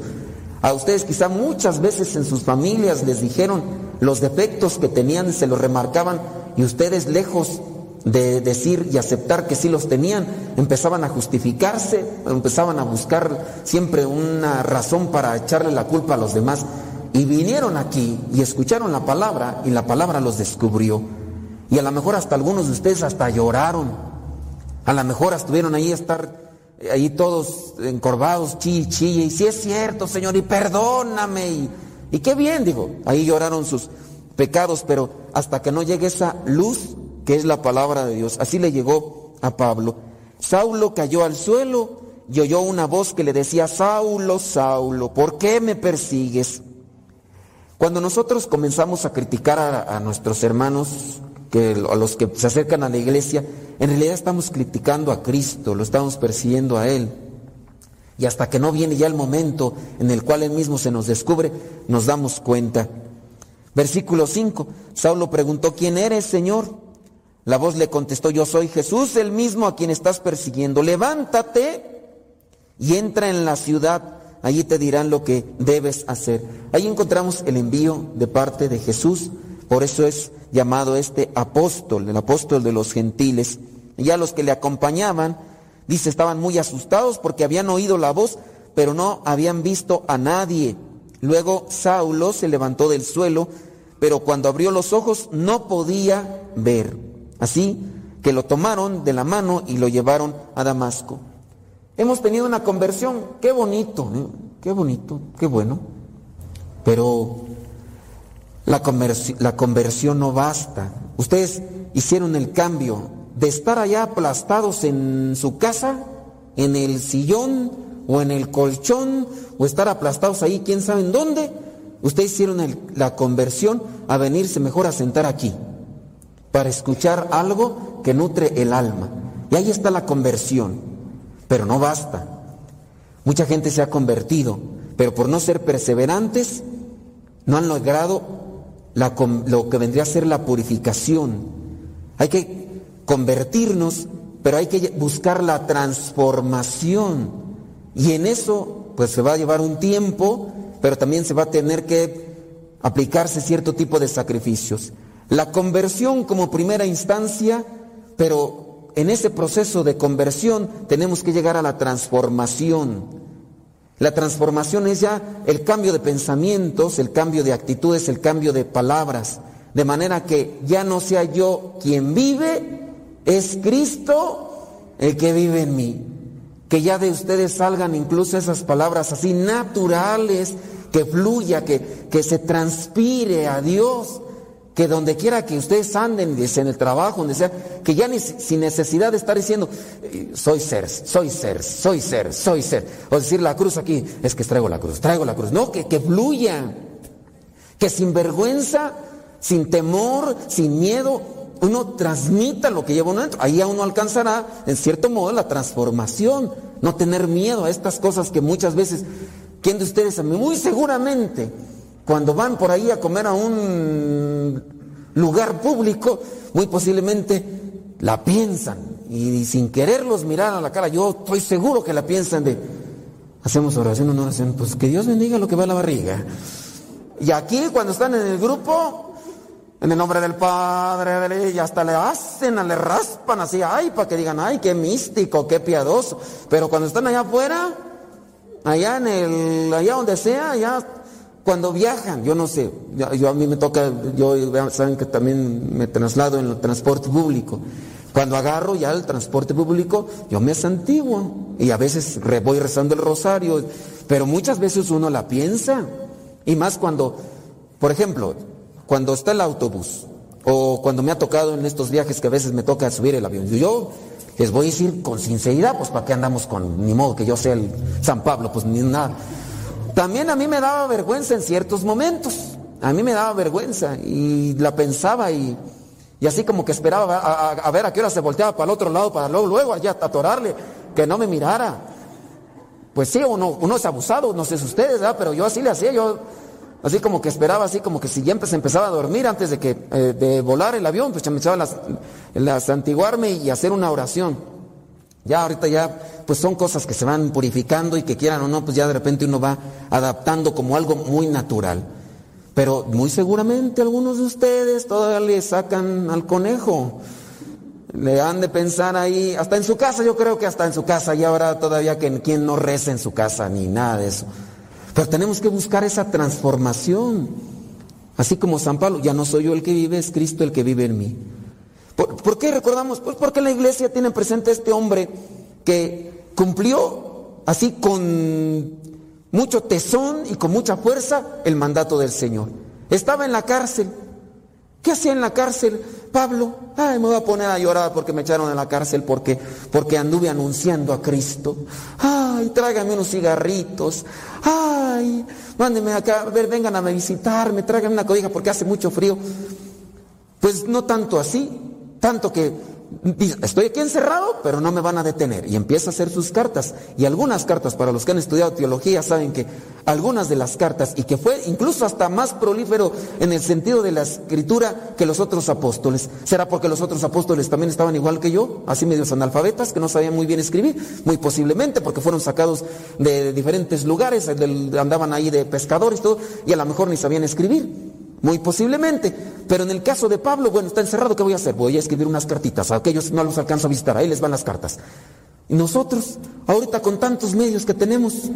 A ustedes quizá muchas veces en sus familias les dijeron los defectos que tenían, se los remarcaban y ustedes lejos de decir y aceptar que sí los tenían, empezaban a justificarse, empezaban a buscar siempre una razón para echarle la culpa a los demás. Y vinieron aquí y escucharon la palabra y la palabra los descubrió. Y a lo mejor hasta algunos de ustedes hasta lloraron. A lo mejor estuvieron ahí a estar ahí todos encorvados, chille, chille. Y si es cierto, Señor, y perdóname. Y, y qué bien, digo, ahí lloraron sus pecados, pero hasta que no llegue esa luz que es la palabra de Dios. Así le llegó a Pablo. Saulo cayó al suelo y oyó una voz que le decía, Saulo, Saulo, ¿por qué me persigues? Cuando nosotros comenzamos a criticar a, a nuestros hermanos, que, a los que se acercan a la iglesia, en realidad estamos criticando a Cristo, lo estamos persiguiendo a Él. Y hasta que no viene ya el momento en el cual Él mismo se nos descubre, nos damos cuenta. Versículo 5, Saulo preguntó, ¿quién eres, Señor? La voz le contestó, yo soy Jesús, el mismo a quien estás persiguiendo. Levántate y entra en la ciudad, allí te dirán lo que debes hacer. Ahí encontramos el envío de parte de Jesús, por eso es llamado este apóstol, el apóstol de los gentiles. Y a los que le acompañaban, dice, estaban muy asustados porque habían oído la voz, pero no habían visto a nadie. Luego Saulo se levantó del suelo, pero cuando abrió los ojos no podía ver. Así que lo tomaron de la mano y lo llevaron a Damasco. Hemos tenido una conversión, qué bonito, ¿eh? qué bonito, qué bueno. Pero la, conversi- la conversión no basta. Ustedes hicieron el cambio de estar allá aplastados en su casa, en el sillón o en el colchón, o estar aplastados ahí, quién sabe en dónde. Ustedes hicieron la conversión a venirse mejor a sentar aquí, para escuchar algo que nutre el alma. Y ahí está la conversión, pero no basta. Mucha gente se ha convertido, pero por no ser perseverantes, no han logrado lo que vendría a ser la purificación. Hay que convertirnos, pero hay que buscar la transformación. Y en eso, pues se va a llevar un tiempo, pero también se va a tener que aplicarse cierto tipo de sacrificios. La conversión como primera instancia, pero en ese proceso de conversión tenemos que llegar a la transformación. La transformación es ya el cambio de pensamientos, el cambio de actitudes, el cambio de palabras, de manera que ya no sea yo quien vive, es Cristo el que vive en mí. Que ya de ustedes salgan incluso esas palabras así naturales, que fluya, que, que se transpire a Dios, que donde quiera que ustedes anden, en el trabajo, donde sea, que ya ni sin necesidad de estar diciendo, eh, soy ser, soy ser, soy ser, soy ser, o decir la cruz aquí, es que traigo la cruz, traigo la cruz, no, que, que fluya, que sin vergüenza, sin temor, sin miedo, uno transmita lo que lleva uno dentro. Ahí uno alcanzará, en cierto modo, la transformación, no tener miedo a estas cosas que muchas veces ¿Quién de ustedes, muy seguramente, cuando van por ahí a comer a un lugar público, muy posiblemente la piensan y sin quererlos mirar a la cara, yo estoy seguro que la piensan de, hacemos oración o no oración, pues que Dios bendiga lo que va a la barriga. Y aquí cuando están en el grupo, en el nombre del Padre, y hasta le hacen, le raspan así, ay, para que digan, ay, qué místico, qué piadoso. Pero cuando están allá afuera, allá en el, allá donde sea, allá cuando viajan, yo no sé, yo, a mí me toca, yo saben que también me traslado en el transporte público. Cuando agarro ya el transporte público, yo me santiguo y a veces voy rezando el rosario, pero muchas veces uno la piensa. Y más cuando, por ejemplo, cuando está el autobús o cuando me ha tocado en estos viajes que a veces me toca subir el avión. Yo les voy a decir con sinceridad, pues para qué andamos con, ni modo que yo sea el San Pablo, pues ni nada. También a mí me daba vergüenza en ciertos momentos, a mí me daba vergüenza y la pensaba y, y así como que esperaba a, ver a qué hora se volteaba para el otro lado para luego, luego allá atorarle, que no me mirara. Pues sí, uno, uno es abusado, no sé si ustedes, pero yo así le hacía, yo así como que esperaba, así como que si ya empezaba a dormir antes de que eh, de volar el avión, pues ya me echaba las, las antiguarme y hacer una oración. Ya ahorita ya, pues son cosas que se van purificando y que quieran o no, pues ya de repente uno va adaptando como algo muy natural. Pero muy seguramente algunos de ustedes todavía le sacan al conejo. Le han de pensar ahí, hasta en su casa, yo creo que hasta en su casa, y ahora todavía que quien no reza en su casa, ni nada de eso. Pero tenemos que buscar esa transformación. Así como San Pablo, ya no soy yo el que vive, es Cristo el que vive en mí. ¿Por, qué recordamos? Pues porque la iglesia tiene presente a este hombre que cumplió así con mucho tesón y con mucha fuerza el mandato del Señor. Estaba en la cárcel. ¿Qué hacía en la cárcel? Pablo, ay, me voy a poner a llorar porque me echaron en la cárcel porque, porque anduve anunciando a Cristo. Ay, tráigame unos cigarritos. Ay, mándenme acá, a ver, vengan a visitarme, tráiganme una cobija porque hace mucho frío. Pues no tanto así, tanto que estoy aquí encerrado, pero no me van a detener. Y empieza a hacer sus cartas. Y algunas cartas, para los que han estudiado teología, saben que algunas de las cartas, y que fue incluso hasta más prolífero en el sentido de la escritura que los otros apóstoles. ¿Será porque los otros apóstoles también estaban igual que yo, así medios analfabetas, que no sabían muy bien escribir? Muy posiblemente, porque fueron sacados de diferentes lugares, andaban ahí de pescadores y todo, y a lo mejor ni sabían escribir. Muy posiblemente. Pero en el caso de Pablo, bueno, está encerrado, ¿qué voy a hacer? Voy a escribir unas cartitas. A aquellos no los alcanzo a visitar, ahí les van las cartas. Y nosotros, ahorita con tantos medios que tenemos,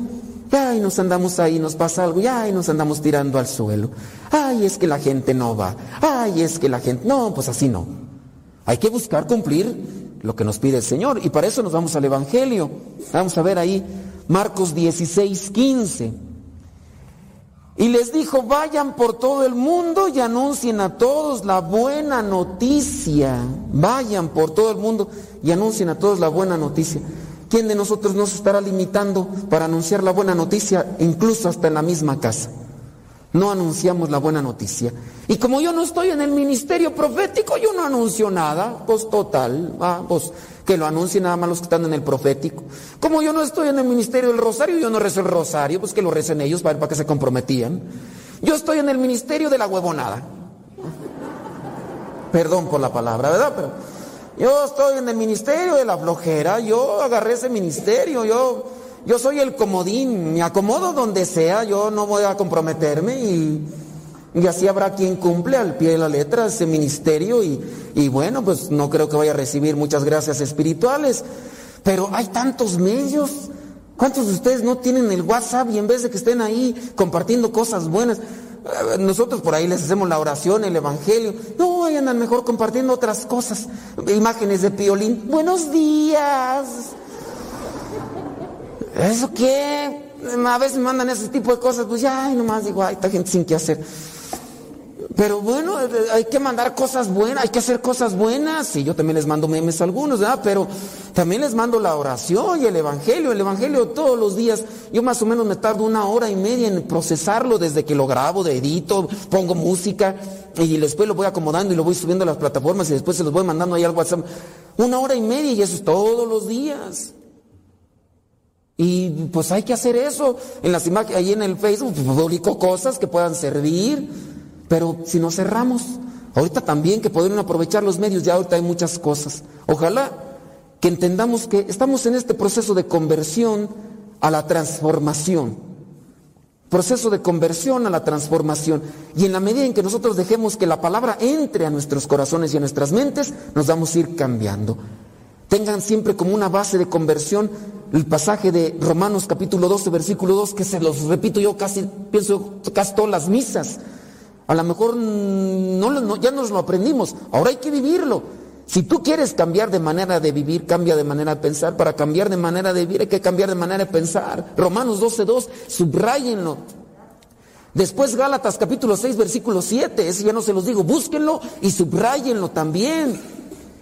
ay, nos andamos ahí, nos pasa algo, y ay, nos andamos tirando al suelo. Ay, es que la gente no va. Ay, es que la gente. No, pues así no. Hay que buscar cumplir lo que nos pide el Señor. Y para eso nos vamos al Evangelio. Vamos a ver ahí Marcos 16, 15. Y les dijo, vayan por todo el mundo y anuncien a todos la buena noticia. Vayan por todo el mundo y anuncien a todos la buena noticia. ¿Quién de nosotros nos estará limitando para anunciar la buena noticia, incluso hasta en la misma casa? No anunciamos la buena noticia. Y como yo no estoy en el ministerio profético, yo no anuncio nada. Pues total, ah, pues que lo anuncien nada más los que están en el profético. Como yo no estoy en el ministerio del rosario, yo no rezo el rosario, pues que lo recen ellos para, para que se comprometían. Yo estoy en el ministerio de la huevonada. Perdón por la palabra, ¿verdad? Pero yo estoy en el ministerio de la flojera, yo agarré ese ministerio, yo, yo soy el comodín, me acomodo donde sea, yo no voy a comprometerme y, y así habrá quien cumple al pie de la letra ese ministerio y, y bueno, pues no creo que vaya a recibir muchas gracias espirituales, pero hay tantos medios. ¿Cuántos de ustedes no tienen el WhatsApp y en vez de que estén ahí compartiendo cosas buenas, eh, nosotros por ahí les hacemos la oración, el evangelio. No, ahí andan mejor compartiendo otras cosas. Imágenes de piolín. Buenos días. ¿Eso qué? A veces mandan ese tipo de cosas, pues ya, ay, nomás digo, ay, esta gente sin qué hacer. Pero bueno, hay que mandar cosas buenas, hay que hacer cosas buenas. Y yo también les mando memes a algunos, ¿verdad? Pero también les mando la oración y el evangelio. El evangelio todos los días. Yo más o menos me tardo una hora y media en procesarlo desde que lo grabo, de edito, pongo música y después lo voy acomodando y lo voy subiendo a las plataformas y después se los voy mandando ahí al WhatsApp. Una hora y media y eso es todos los días. Y pues hay que hacer eso. En las imágenes, ahí en el Facebook, pues, publico cosas que puedan servir. Pero si nos cerramos, ahorita también que podrían aprovechar los medios, ya ahorita hay muchas cosas. Ojalá que entendamos que estamos en este proceso de conversión a la transformación. Proceso de conversión a la transformación. Y en la medida en que nosotros dejemos que la palabra entre a nuestros corazones y a nuestras mentes, nos vamos a ir cambiando. Tengan siempre como una base de conversión el pasaje de Romanos capítulo 12, versículo 2, que se los repito yo casi, pienso casi todas las misas. A lo mejor no, ya nos lo aprendimos, ahora hay que vivirlo. Si tú quieres cambiar de manera de vivir, cambia de manera de pensar. Para cambiar de manera de vivir hay que cambiar de manera de pensar. Romanos 12.2, subrayenlo. Después Gálatas capítulo 6, versículo 7, ese ya no se los digo, búsquenlo y subrayenlo también.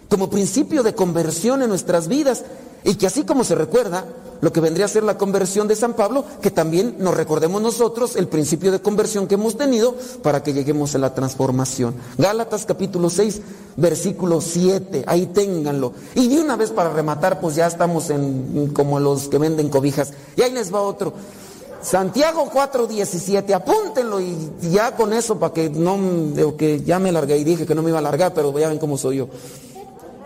Como principio de conversión en nuestras vidas. Y que así como se recuerda, lo que vendría a ser la conversión de San Pablo, que también nos recordemos nosotros el principio de conversión que hemos tenido para que lleguemos a la transformación. Gálatas capítulo 6, versículo 7, ahí ténganlo. Y de una vez para rematar, pues ya estamos en como los que venden cobijas. Y ahí les va otro. Santiago 4, 17, apúntenlo y ya con eso para que no, que ya me largué y dije que no me iba a largar, pero ya ven cómo soy yo.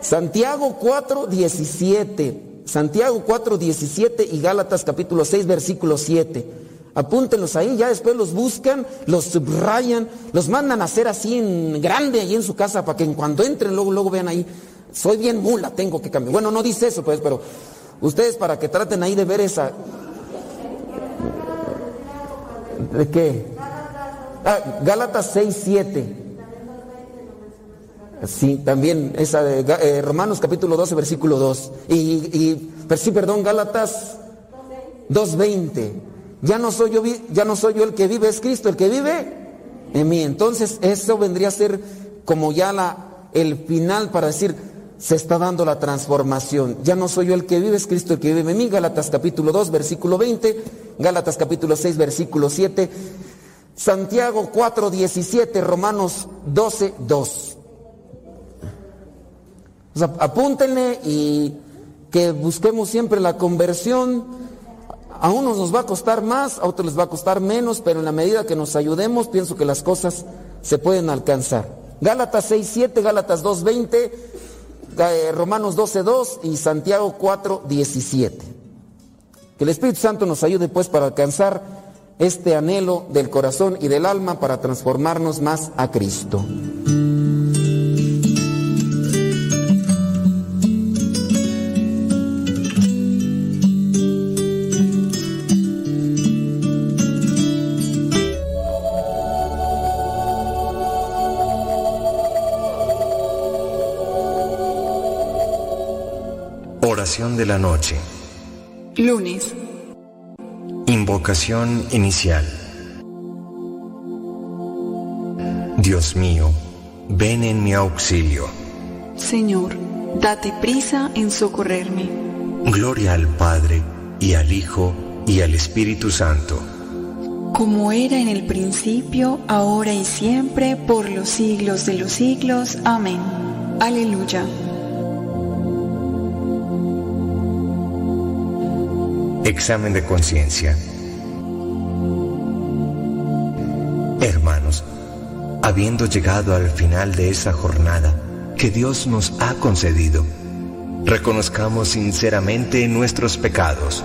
Santiago 4, 17. Santiago 4, 17 y Gálatas capítulo 6, versículo 7. Apúntenlos ahí, ya después los buscan, los subrayan, los mandan a hacer así en grande ahí en su casa para que en cuanto entren luego, luego vean ahí, soy bien mula, tengo que cambiar. Bueno, no dice eso pues, pero ustedes para que traten ahí de ver esa... ¿De qué? Ah, Gálatas 6, 7. Sí, también esa de eh, Romanos capítulo 12, versículo 2. Y, y sí, perdón, Gálatas 2.20. Ya no soy yo, ya no soy yo el que vive, es Cristo el que vive en mí. Entonces, eso vendría a ser como ya la, el final para decir, se está dando la transformación. Ya no soy yo el que vive, es Cristo el que vive en mí. Gálatas capítulo 2, versículo 20. Gálatas capítulo 6, versículo 7. Santiago 4, 17. Romanos 12, 2 apúntenle y que busquemos siempre la conversión. A unos nos va a costar más, a otros les va a costar menos, pero en la medida que nos ayudemos, pienso que las cosas se pueden alcanzar. Gálatas 6.7, Gálatas 2.20, eh, Romanos 12.2 y Santiago 4.17. Que el Espíritu Santo nos ayude pues para alcanzar este anhelo del corazón y del alma para transformarnos más a Cristo. De la noche. Lunes. Invocación inicial. Dios mío, ven en mi auxilio. Señor, date prisa en socorrerme. Gloria al Padre, y al Hijo, y al Espíritu Santo. Como era en el principio, ahora y siempre, por los siglos de los siglos. Amén. Aleluya. Examen de conciencia. Hermanos, habiendo llegado al final de esta jornada que Dios nos ha concedido, reconozcamos sinceramente nuestros pecados.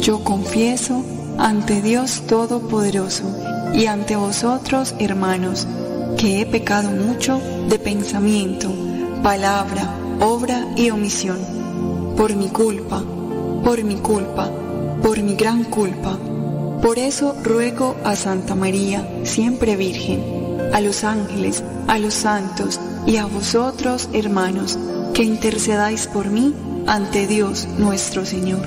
Yo confieso ante Dios Todopoderoso y ante vosotros, hermanos, que he pecado mucho de pensamiento, palabra, obra y omisión, por mi culpa, por mi culpa, por mi gran culpa. Por eso ruego a Santa María, siempre Virgen, a los ángeles, a los santos y a vosotros, hermanos, que intercedáis por mí ante Dios nuestro Señor.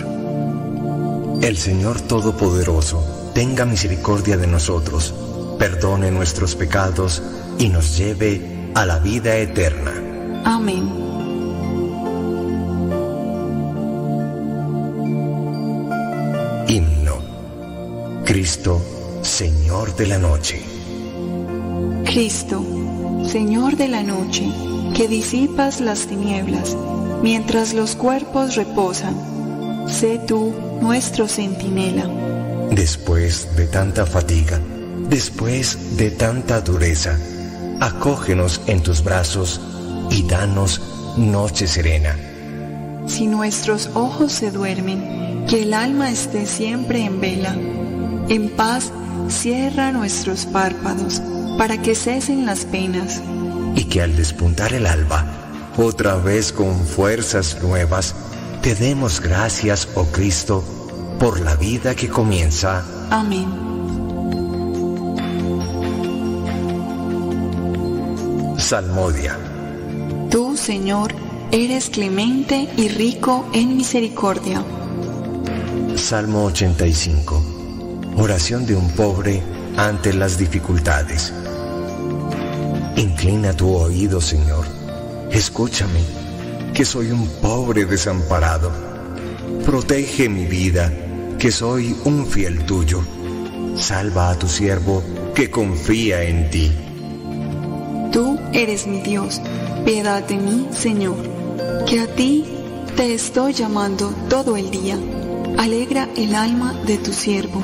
El Señor Todopoderoso tenga misericordia de nosotros, perdone nuestros pecados y nos lleve a la vida eterna. Amén. Señor de la noche. Cristo, Señor de la noche, que disipas las tinieblas mientras los cuerpos reposan, sé tú nuestro centinela. Después de tanta fatiga, después de tanta dureza, acógenos en tus brazos y danos noche serena. Si nuestros ojos se duermen, que el alma esté siempre en vela. En paz cierra nuestros párpados para que cesen las penas. Y que al despuntar el alba, otra vez con fuerzas nuevas, te demos gracias, oh Cristo, por la vida que comienza. Amén. Salmodia. Tú, Señor, eres clemente y rico en misericordia. Salmo 85. Oración de un pobre ante las dificultades. Inclina tu oído, Señor. Escúchame, que soy un pobre desamparado. Protege mi vida, que soy un fiel tuyo. Salva a tu siervo, que confía en ti. Tú eres mi Dios, piedad de mí, Señor, que a ti te estoy llamando todo el día. Alegra el alma de tu siervo,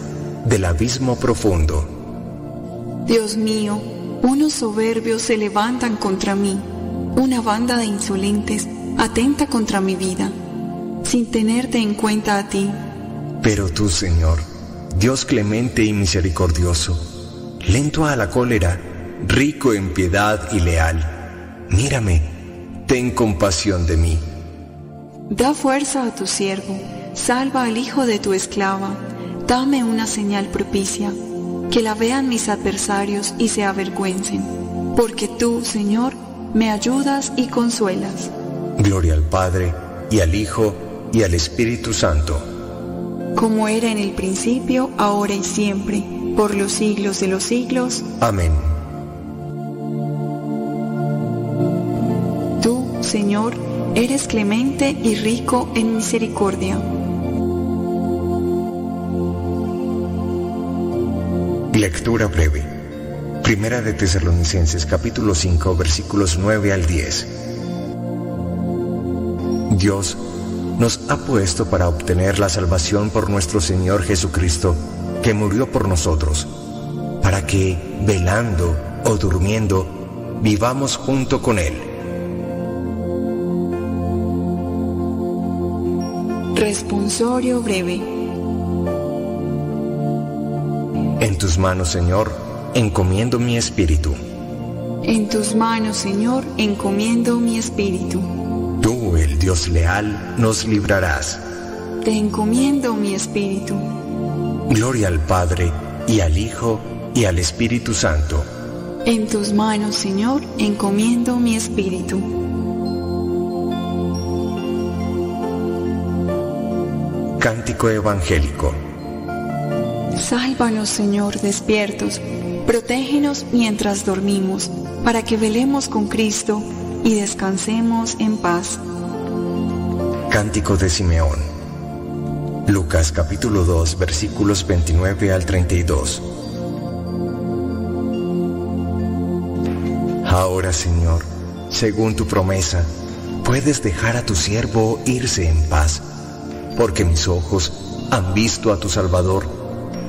del abismo profundo. Dios mío, unos soberbios se levantan contra mí, una banda de insolentes atenta contra mi vida, sin tenerte en cuenta a ti. Pero tú, Señor, Dios clemente y misericordioso, lento a la cólera, rico en piedad y leal, mírame, ten compasión de mí. Da fuerza a tu siervo, salva al hijo de tu esclava, dame una señal propicia, que la vean mis adversarios y se avergüencen, porque tú, Señor, me ayudas y consuelas. Gloria al Padre, y al Hijo, y al Espíritu Santo. Como era en el principio, ahora y siempre, por los siglos de los siglos. Amén. Tú, Señor, eres clemente y rico en misericordia. Lectura breve. Primera de Tesalonicenses capítulo 5 versículos 9 al 10. Dios nos ha puesto para obtener la salvación por nuestro Señor Jesucristo, que murió por nosotros, para que, velando o durmiendo, vivamos junto con Él. Responsorio breve. En tus manos, Señor, encomiendo mi espíritu. En tus manos, Señor, encomiendo mi espíritu. Tú, el Dios leal, nos librarás. Te encomiendo mi espíritu. Gloria al Padre, y al Hijo, y al Espíritu Santo. En tus manos, Señor, encomiendo mi espíritu. Cántico Evangélico. Sálvanos, Señor, despiertos. Protégenos mientras dormimos, para que velemos con Cristo y descansemos en paz. Cántico de Simeón. Lucas capítulo 2 versículos 29 al 32. Ahora, Señor, según tu promesa, puedes dejar a tu siervo irse en paz, porque mis ojos han visto a tu Salvador,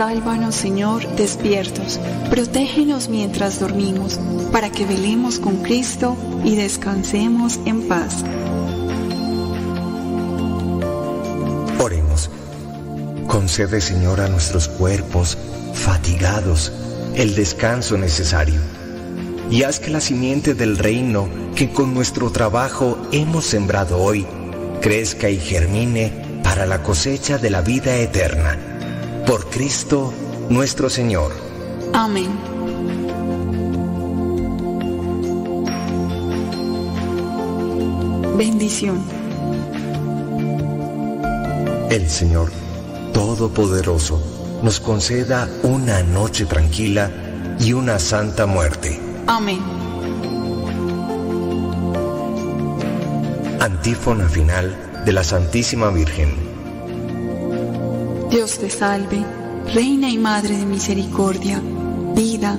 Sálvanos, Señor, despiertos. Protégenos mientras dormimos, para que velemos con Cristo y descansemos en paz. Oremos. Concede, Señor, a nuestros cuerpos fatigados el descanso necesario. Y haz que la simiente del reino que con nuestro trabajo hemos sembrado hoy crezca y germine para la cosecha de la vida eterna. Por Cristo nuestro Señor. Amén. Bendición. El Señor Todopoderoso nos conceda una noche tranquila y una santa muerte. Amén. Antífona final de la Santísima Virgen. Dios te salve, Reina y Madre de Misericordia, vida,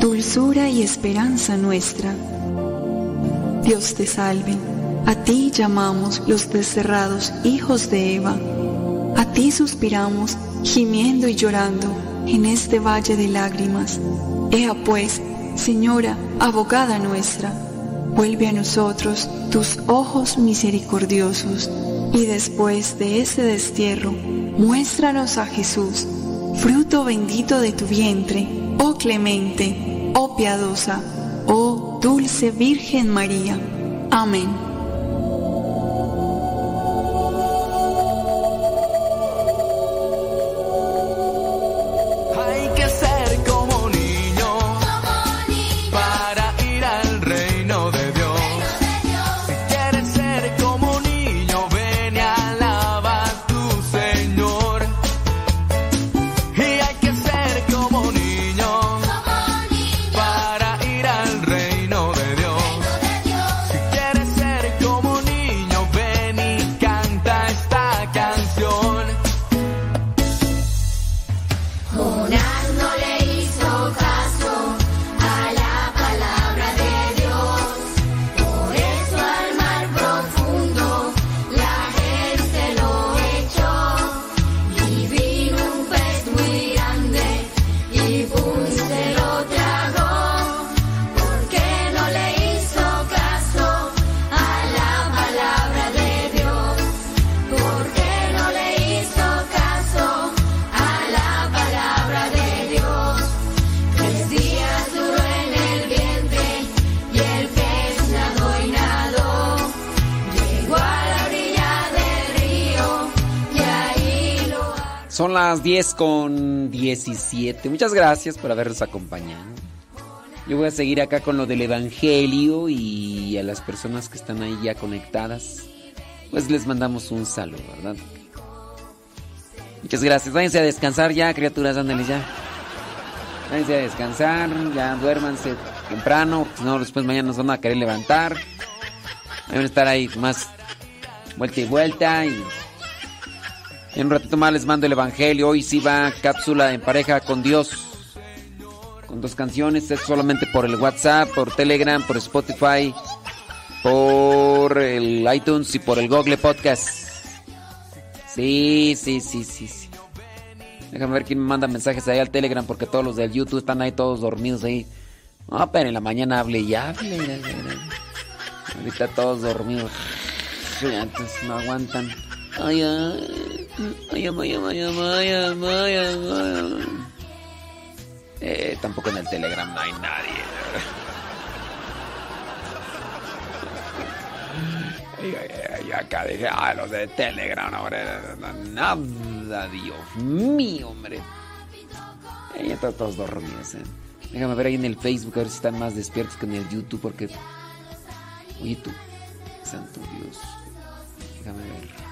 dulzura y esperanza nuestra. Dios te salve, a ti llamamos los desterrados hijos de Eva, a ti suspiramos gimiendo y llorando en este valle de lágrimas. Ea pues, Señora, abogada nuestra, vuelve a nosotros tus ojos misericordiosos, y después de ese destierro, muéstranos a Jesús, fruto bendito de tu vientre, oh clemente, oh piadosa, oh dulce Virgen María. Amén. Las 10 con 17. Muchas gracias por habernos acompañado. Yo voy a seguir acá con lo del Evangelio y a las personas que están ahí ya conectadas. Pues les mandamos un saludo, ¿verdad? Muchas gracias. Váyanse a descansar ya, criaturas, ándale ya. Váyanse a descansar, ya duérmanse temprano, si no después mañana nos van a querer levantar. Van a estar ahí más vuelta y vuelta en un ratito más les mando el evangelio. Hoy sí va cápsula en pareja con Dios. Con dos canciones. Es solamente por el WhatsApp, por Telegram, por Spotify, por el iTunes y por el Google Podcast. Sí, sí, sí, sí, sí. Déjame ver quién me manda mensajes ahí al Telegram porque todos los del YouTube están ahí todos dormidos ahí. No, pero en la mañana hable y hable. Ahorita todos dormidos. Entonces no aguantan. Ay, ay, ay, ay, ay, ay, ay, ay, Eh, tampoco en el Telegram no hay nadie. Y acá dije, ah, los de Telegram, hombre, nada, Dios mío, hombre. Eh, están todos dormidos, eh. Déjame ver ahí en el Facebook a ver si están más despiertos que en el YouTube, porque. Oye, tú, santo Dios. Déjame ver.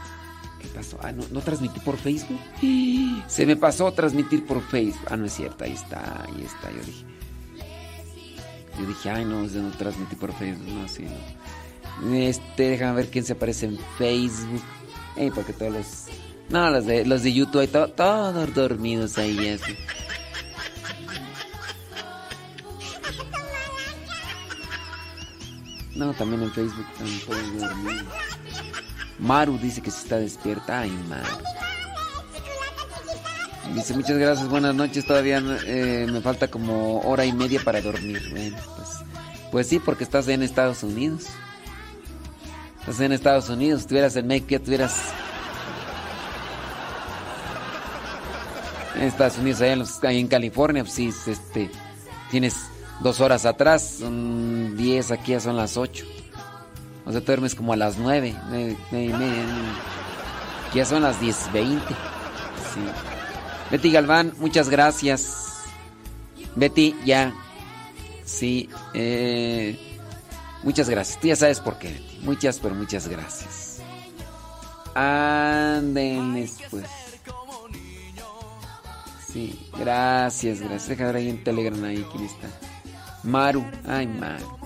¿Qué pasó? Ah, no, no transmití por Facebook. Se me pasó transmitir por Facebook. Ah, no es cierto, ahí está, ahí está. Yo dije. Yo dije, ay, no, no transmití por Facebook. No, sí, no. Este, déjame ver quién se aparece en Facebook. Ey, porque todos los. No, los de, los de YouTube, hay to- todos dormidos ahí, así. No, también en Facebook están todos dormidos. Maru dice que se está despierta. Ay, Maru. Dice, muchas gracias, buenas noches. Todavía eh, me falta como hora y media para dormir. Bueno, pues, pues sí, porque estás en Estados Unidos. Estás en Estados Unidos. Estuvieras en México, estuvieras en Estados Unidos, allá en, los- California, pues sí, este, tienes dos horas atrás, son 10, aquí ya son las 8. O sea, te duermes como a las 9, 9, y media. nueve. Aquí ya son las 10, 20. Sí. Betty Galván, muchas gracias. Betty, ya. Sí, eh, muchas gracias. Tú ya sabes por qué. Muchas, pero muchas gracias. Ándenles, pues. Sí, gracias, gracias. Deja ver ahí en Telegram ahí quién está. Maru, ay Maru.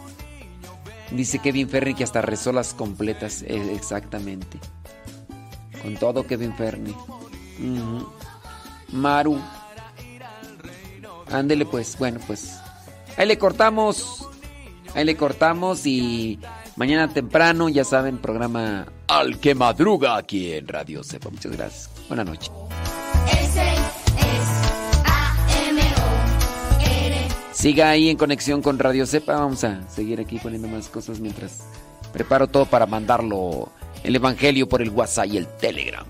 Dice Kevin Ferry que hasta rezó las completas, eh, exactamente. Con todo Kevin Ferry. Maru. Ándele pues, bueno pues. Ahí le cortamos. Ahí le cortamos y mañana temprano, ya saben, programa Al que madruga aquí en Radio Cepa. Muchas gracias. Buenas noches. Siga ahí en conexión con Radio Cepa. Vamos a seguir aquí poniendo más cosas mientras preparo todo para mandarlo el Evangelio por el WhatsApp y el Telegram.